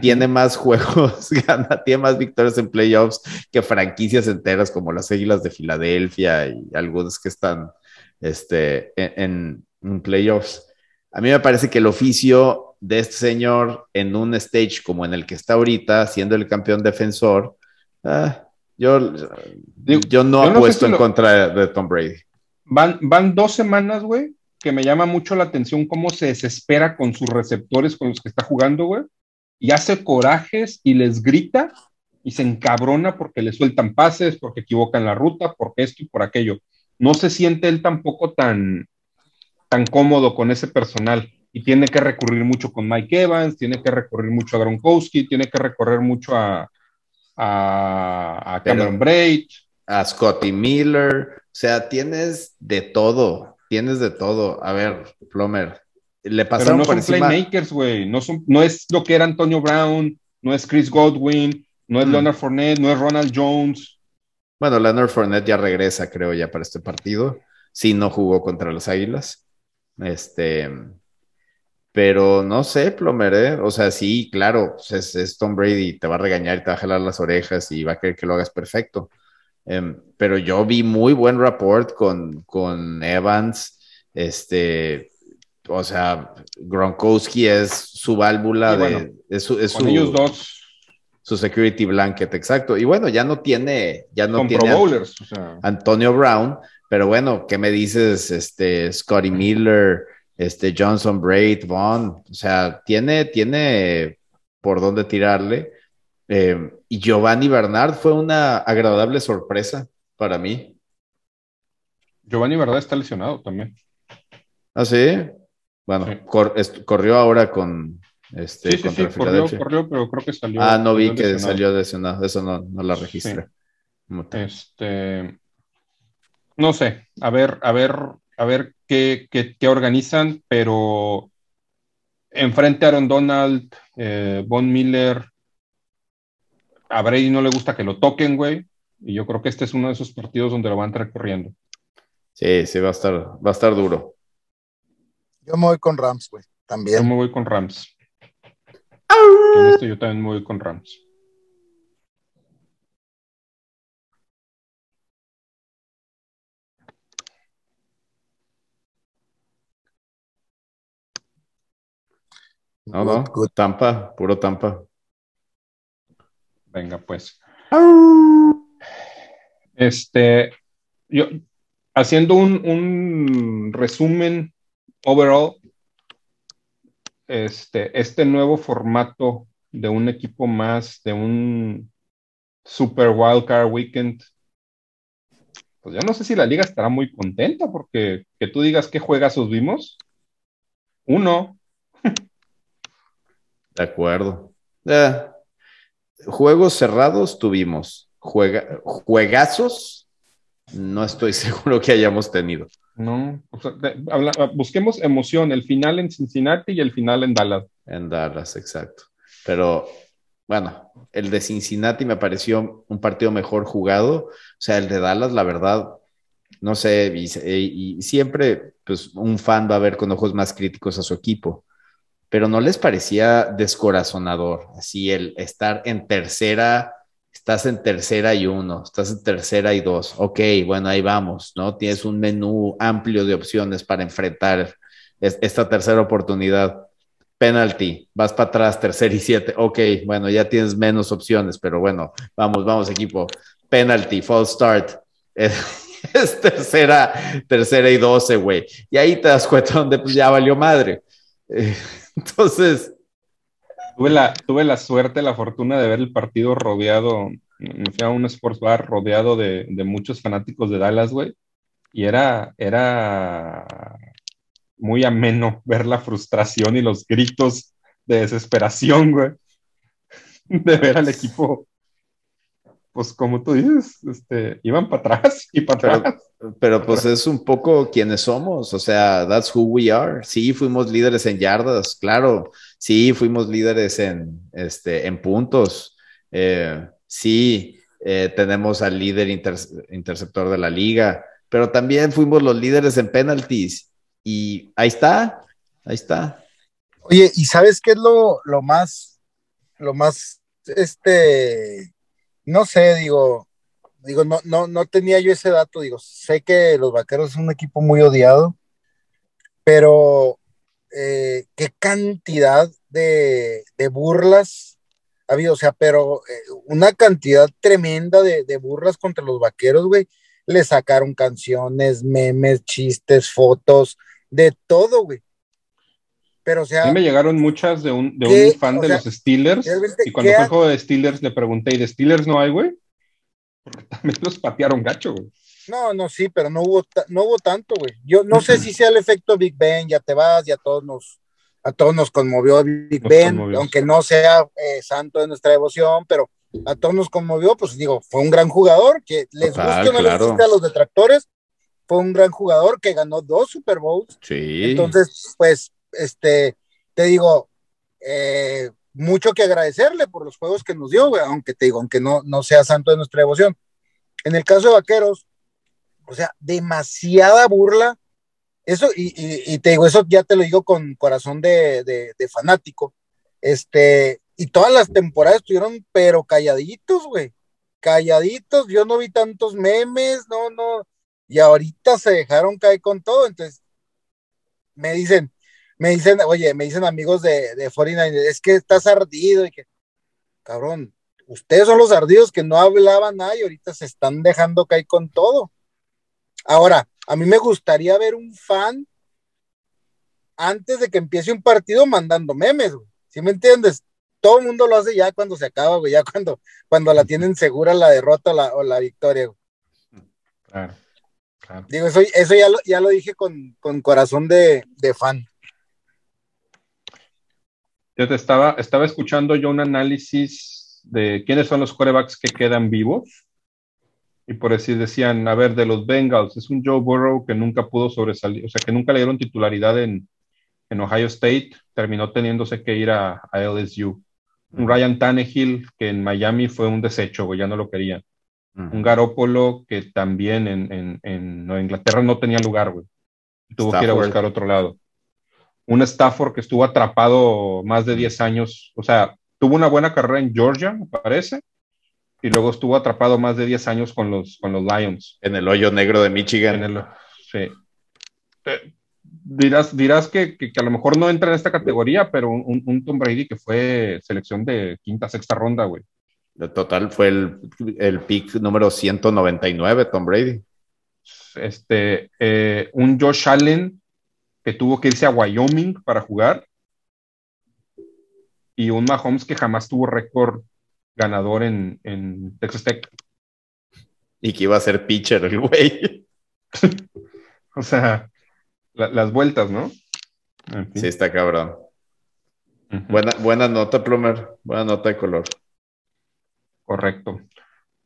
tiene más juegos, *laughs* gana, tiene más victorias en playoffs que franquicias enteras como las Águilas de Filadelfia y algunas que están este, en, playoffs. A mí me parece que el oficio de este señor en un stage como en el que está ahorita, siendo el campeón defensor, ah, yo, yo no apuesto en contra de Tom Brady. Van, van dos semanas, güey, que me llama mucho la atención cómo se desespera con sus receptores con los que está jugando, güey y hace corajes y les grita y se encabrona porque le sueltan pases, porque equivocan la ruta, porque esto y por aquello. No se siente él tampoco tan, tan cómodo con ese personal y tiene que recurrir mucho con Mike Evans, tiene que recurrir mucho a Gronkowski, tiene que recorrer mucho a, a, Cameron Braid. A Scotty Miller, o sea, tienes de todo, tienes de todo. A ver, Plomer, le pasaron Pero no son playmakers, güey. No, no es lo que era Antonio Brown, no es Chris Godwin, no es mm. Leonard Fournette, no es Ronald Jones. Bueno, Leonard Fournette ya regresa, creo, ya para este partido. Sí, no jugó contra las Águilas. Este, pero no sé, Plomer, ¿eh? O sea, sí, claro, pues es, Tom Brady, te va a regañar y te va a jalar las orejas y va a querer que lo hagas perfecto. Em, pero yo vi muy buen rapport con, con Evans. Este, o sea, Gronkowski es su válvula de. Es su, ellos dos. su security blanket, exacto. Y bueno, ya no tiene, ya no Con tiene Pro Bowlers, o sea, Antonio Brown, pero bueno, ¿qué me dices? Este, Scotty Miller, este, Johnson Braid, Vaughn, o sea, tiene, tiene por dónde tirarle. Eh, y Giovanni Bernard fue una agradable sorpresa para mí. Giovanni Verdad está lesionado también. ¿Ah, sí? Bueno, Sí. cor- est- corrió ahora con este Sí, sí, sí, corrió, corrió, pero creo que salió. Ah, no vi que lesionado. salió lesionado, eso no, no la registré. Este, no sé, a ver, a ver, a ver qué, qué, qué organizan, pero enfrente a Aaron Donald, eh, Von Miller, a Brady no le gusta que lo toquen, güey, y yo creo que este es uno de esos partidos donde lo van a entrar corriendo. Sí, sí, va a estar, va a estar duro. Yo me voy con Rams, güey. Yo También. me voy con Rams. En esto yo también me voy con Rams. No, no, Good. Tampa, puro Tampa. Venga, pues. Este, yo, haciendo un, un resumen overall, este, este nuevo formato de un equipo más, de un Super Wildcard Weekend, pues ya no sé si la liga estará muy contenta porque que tú digas qué juegazos vimos. Uno, De acuerdo. Eh, juegos cerrados tuvimos. Juega- juegazos, no estoy *laughs* seguro que hayamos tenido. no, o sea, de- habla- busquemos emoción, el final en Cincinnati y el final en Dallas. En Dallas, exacto. Pero bueno, el de Cincinnati me pareció un partido mejor jugado. O sea, el de Dallas, la verdad, no sé, y, y siempre pues, un fan va a ver con ojos más críticos a su equipo. Pero no les parecía descorazonador, así el estar en tercera, estás en tercera y uno, estás en tercera y dos. Ok, bueno, ahí vamos, ¿no? Tienes un menú amplio de opciones para enfrentar es- esta tercera oportunidad penalty, vas para atrás, tercer y siete, ok, bueno, ya tienes menos opciones, pero bueno, vamos, vamos equipo, penalty, false start, *laughs* es, es tercera, tercera y doce, güey, y ahí te das cuenta donde pues ya valió madre. Eh, Entonces, Tuve la, tuve la suerte, la fortuna de ver el partido rodeado, me fui a un sports bar rodeado de, de muchos fanáticos de Dallas, güey, y era, era muy ameno ver la frustración y los gritos de desesperación, güey, de ver al equipo, pues como tú dices, este, iban para atrás y para Pero- atrás. pero pues es un poco quienes somos, o sea, that's who we are. Sí, fuimos líderes en yardas, claro. Sí, fuimos líderes en, este, en puntos. Eh, sí, eh, tenemos al líder inter- interceptor de la liga, pero también fuimos los líderes en penalties. Y ahí está, ahí está. Oye, ¿y sabes qué es lo, lo más, lo más, este, no sé, digo, digo, no, no, no tenía yo ese dato, digo, sé que los vaqueros es un equipo muy odiado, pero eh, qué cantidad de, de burlas ha habido, o sea, pero eh, una cantidad tremenda de, de burlas contra los vaqueros, güey. Le sacaron canciones, memes, chistes, fotos, de todo, güey. Pero, o sea, A mí me llegaron muchas de un, de un fan de sea, los Steelers. Y cuando ¿qué fue el juego de Steelers le pregunté, ¿y de Steelers no hay, güey? Porque también los patearon gacho, güey. No, no, sí, pero no hubo, no hubo tanto, güey. Yo no sé si sea el efecto Big Ben, ya te vas, ya todos nos, a todos nos conmovió Big Nos Ben, conmovió. aunque no sea eh, santo de nuestra devoción, pero a todos nos conmovió, pues digo, fue un gran jugador, que les Total, guste o no les claro. guste a los detractores, fue un gran jugador que ganó dos Super Bowls, Sí. entonces, pues, este, te digo, eh, mucho que agradecerle por los juegos que nos dio, güey, aunque te digo, aunque no, no sea santo de nuestra devoción. En el caso de Vaqueros, o sea, demasiada burla. Eso, y, y- te digo, eso ya te lo digo con corazón de, de- de fanático. Este, y todas las temporadas estuvieron, pero calladitos, güey. Calladitos, yo no vi tantos memes, no, no. Y ahorita se dejaron caer con todo. Entonces, me dicen, me dicen, oye, me dicen amigos de, de 49 es que estás ardido y que, cabrón, ustedes son los ardidos que no hablaban nada y ahorita se están dejando caer con todo. Ahora, a mí me gustaría ver un fan antes de que empiece un partido mandando memes, güey. ¿Sí me entiendes? Todo el mundo lo hace ya cuando se acaba, güey, ya cuando, cuando la tienen segura la derrota o la, victoria, Claro, Digo, eso, eso ya, lo, ya lo dije con, corazón de, fan. Yo te estaba, estaba escuchando yo un análisis de quiénes son los corebacks que quedan vivos. Y por decir, decían, a ver, de los Bengals, es un Joe Burrow que nunca pudo sobresalir, o sea, que nunca le dieron titularidad en, en Ohio State, terminó teniéndose que ir a, a LSU. Un Ryan Tannehill que en Miami fue un desecho, ya no lo querían. Un Garópolo que también en, en, Inglaterra no tenía lugar, güey. Tuvo que ir a buscar otro lado. Un Stafford que estuvo atrapado más de 10 años, o sea, tuvo una buena carrera en Georgia, me parece, y luego estuvo atrapado más de 10 años con los, con los Lions. En el hoyo negro de Michigan. sí. Eh, dirás, dirás que, a lo mejor no entra en esta categoría, pero un, Tom Brady que fue selección de quinta, sexta ronda, güey. De total fue el, el pick número 199, Tom Brady. Este, eh, un Josh Allen que tuvo que irse a Wyoming para jugar. Y un Mahomes que jamás tuvo récord ganador en, en Texas Tech. Y que iba a ser pitcher el güey. *laughs* o sea, las vueltas, ¿no? Sí, está cabrón. buena, buena nota, Plumer. Buena nota de color. Correcto.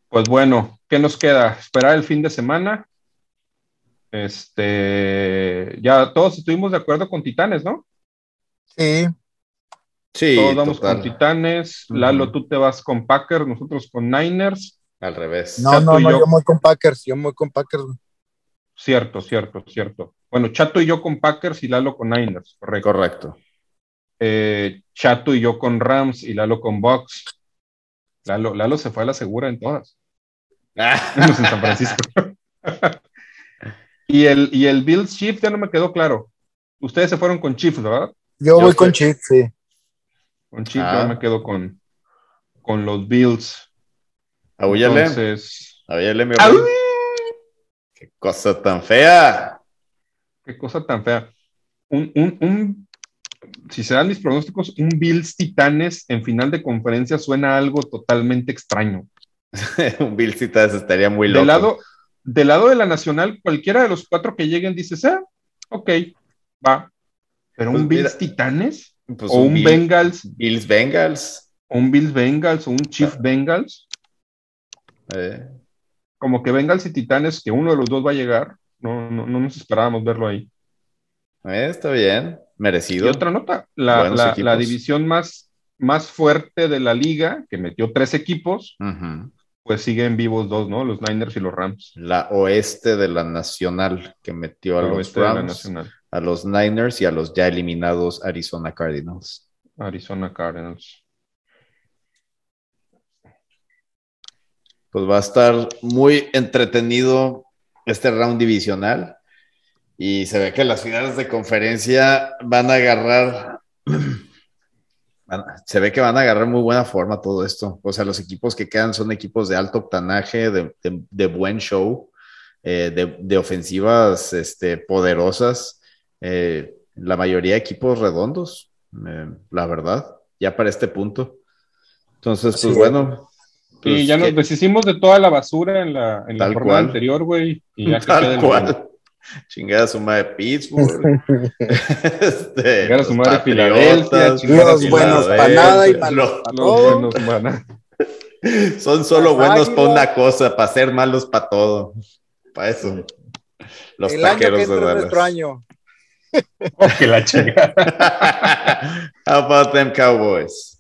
Pues bueno, ¿qué nos queda? Esperar el fin de semana. Este, ya todos estuvimos de acuerdo con Titanes, ¿no? Sí. Sí. Todos vamos con Titanes. Lalo, tú te vas con Packers, nosotros con Niners. Al revés. No, no, no, yo... yo voy con Packers, yo voy con Packers. Cierto, cierto, cierto. Bueno, Chato y yo con Packers y Lalo con Niners, correcto. Correcto. Eh, Chato y yo con Rams y Lalo con Bucks. Lalo, Lalo se fue a la segura en todas. *laughs* Ah. en San Francisco. *laughs* y, el, y el Bills Chiefs ya no me quedó claro. Ustedes se fueron con Chiefs, ¿verdad? Yo, voy con Chiefs, sí. Con Chiefs yo ah. me quedo con, con los Bills. Entonces, mi Qué cosa tan fea. Qué cosa tan fea. Un, un, un, si se dan mis pronósticos, un Bills Titanes en final de conferencia suena algo totalmente extraño. *laughs* un Bills Titanes estaría muy loco. Del lado, del lado de la Nacional, cualquiera de los cuatro que lleguen dices, ah, ok, va. Pero un pues Bills Titanes pues o un, Bengals. Bills Bengals. un Bills Bengals o un Chief ah. Bengals. Eh como que Bengals y Titanes, que uno de los dos va a llegar. No, no, nos esperábamos verlo ahí. Eh, está bien, merecido. Y otra nota, la, división más, más fuerte de la liga, que metió tres equipos, pues siguen vivos dos, ¿no? Los Niners y los Rams. La oeste de la Nacional, que metió a los Rams, a los Niners y a los ya eliminados Arizona Cardinals. Arizona Cardinals. pues va a estar muy entretenido este round divisional y se ve que las finales de conferencia van a agarrar, *clears throat* se ve que van a agarrar muy buena forma todo esto. O sea, los equipos que quedan son equipos de alto octanaje, de, buen show, eh, de, ofensivas este, poderosas, eh, la mayoría de equipos redondos, eh, la verdad, ya para este punto. Entonces, pues bueno, y pues ya nos deshicimos de toda la basura en la, en la jornada anterior, güey. Y ya Tal cual. Chingada su madre Pittsburgh. *laughs* este, chingada su madre Filadelfia. Los buenos para nada y malos Los buenos para Son solo buenos para una cosa, para ser malos para todo. Para eso. Los El taqueros año que de nuestro año. oh, que la chingada. *laughs* How about them Cowboys?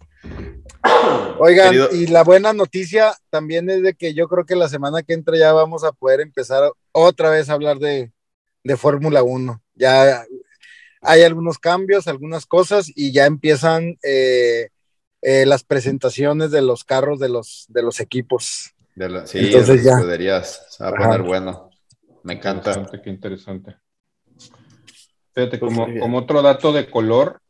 Oigan, y la buena noticia también es de que yo creo que la semana que entra ya vamos a poder empezar otra vez a hablar de, Fórmula 1. Ya hay algunos cambios, algunas cosas y ya empiezan eh, eh, las presentaciones de los carros de los, de los equipos. sí, Entonces ya. Se va a poner bueno. Me encanta. Interesante, qué interesante. Fíjate, como, como otro dato de color,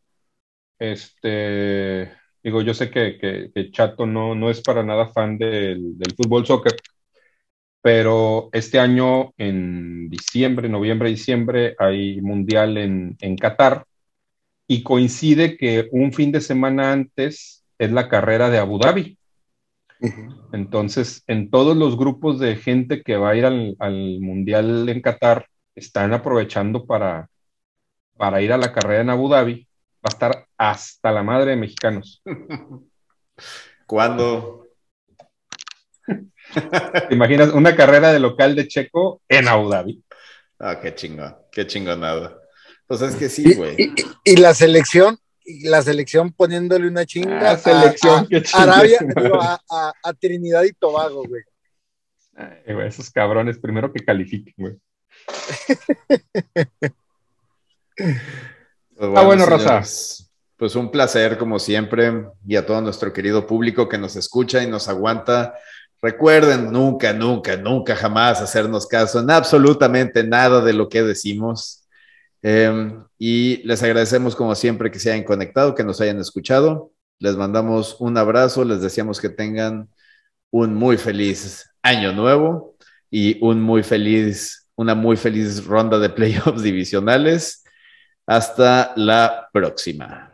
este Digo, yo sé que, Chato no, no es para nada fan del, del fútbol soccer, pero este año en diciembre, noviembre, diciembre hay mundial en, en Qatar y coincide que un fin de semana antes es la carrera de Abu Dhabi. Entonces, en todos los grupos de gente que va a ir al, Mundial en Qatar, están aprovechando para, para ir a la carrera en Abu Dhabi. Va a estar hasta la madre de mexicanos. *laughs* ¿Cuándo? ¿Te imaginas una carrera de local de Checo en Abu Dhabi? Ah, qué chingón, qué chingonado. Pues es que sí, güey. y, la selección, la selección poniéndole una chinga ah, selección, a, Arabia, a, Trinidad y Tobago, güey. Esos cabrones, primero que califiquen, güey. *laughs* Pues ah, bueno, Rosa. Pues un placer, como siempre, y a todo nuestro querido público que nos escucha y nos aguanta. Recuerden nunca, nunca, nunca jamás hacernos caso en absolutamente nada de lo que decimos. Em, y les agradecemos como siempre que se hayan conectado, que nos hayan escuchado. Les mandamos un abrazo, les deseamos que tengan un muy feliz año nuevo y un muy feliz, una muy feliz ronda de *laughs* playoffs divisionales. Hasta la próxima.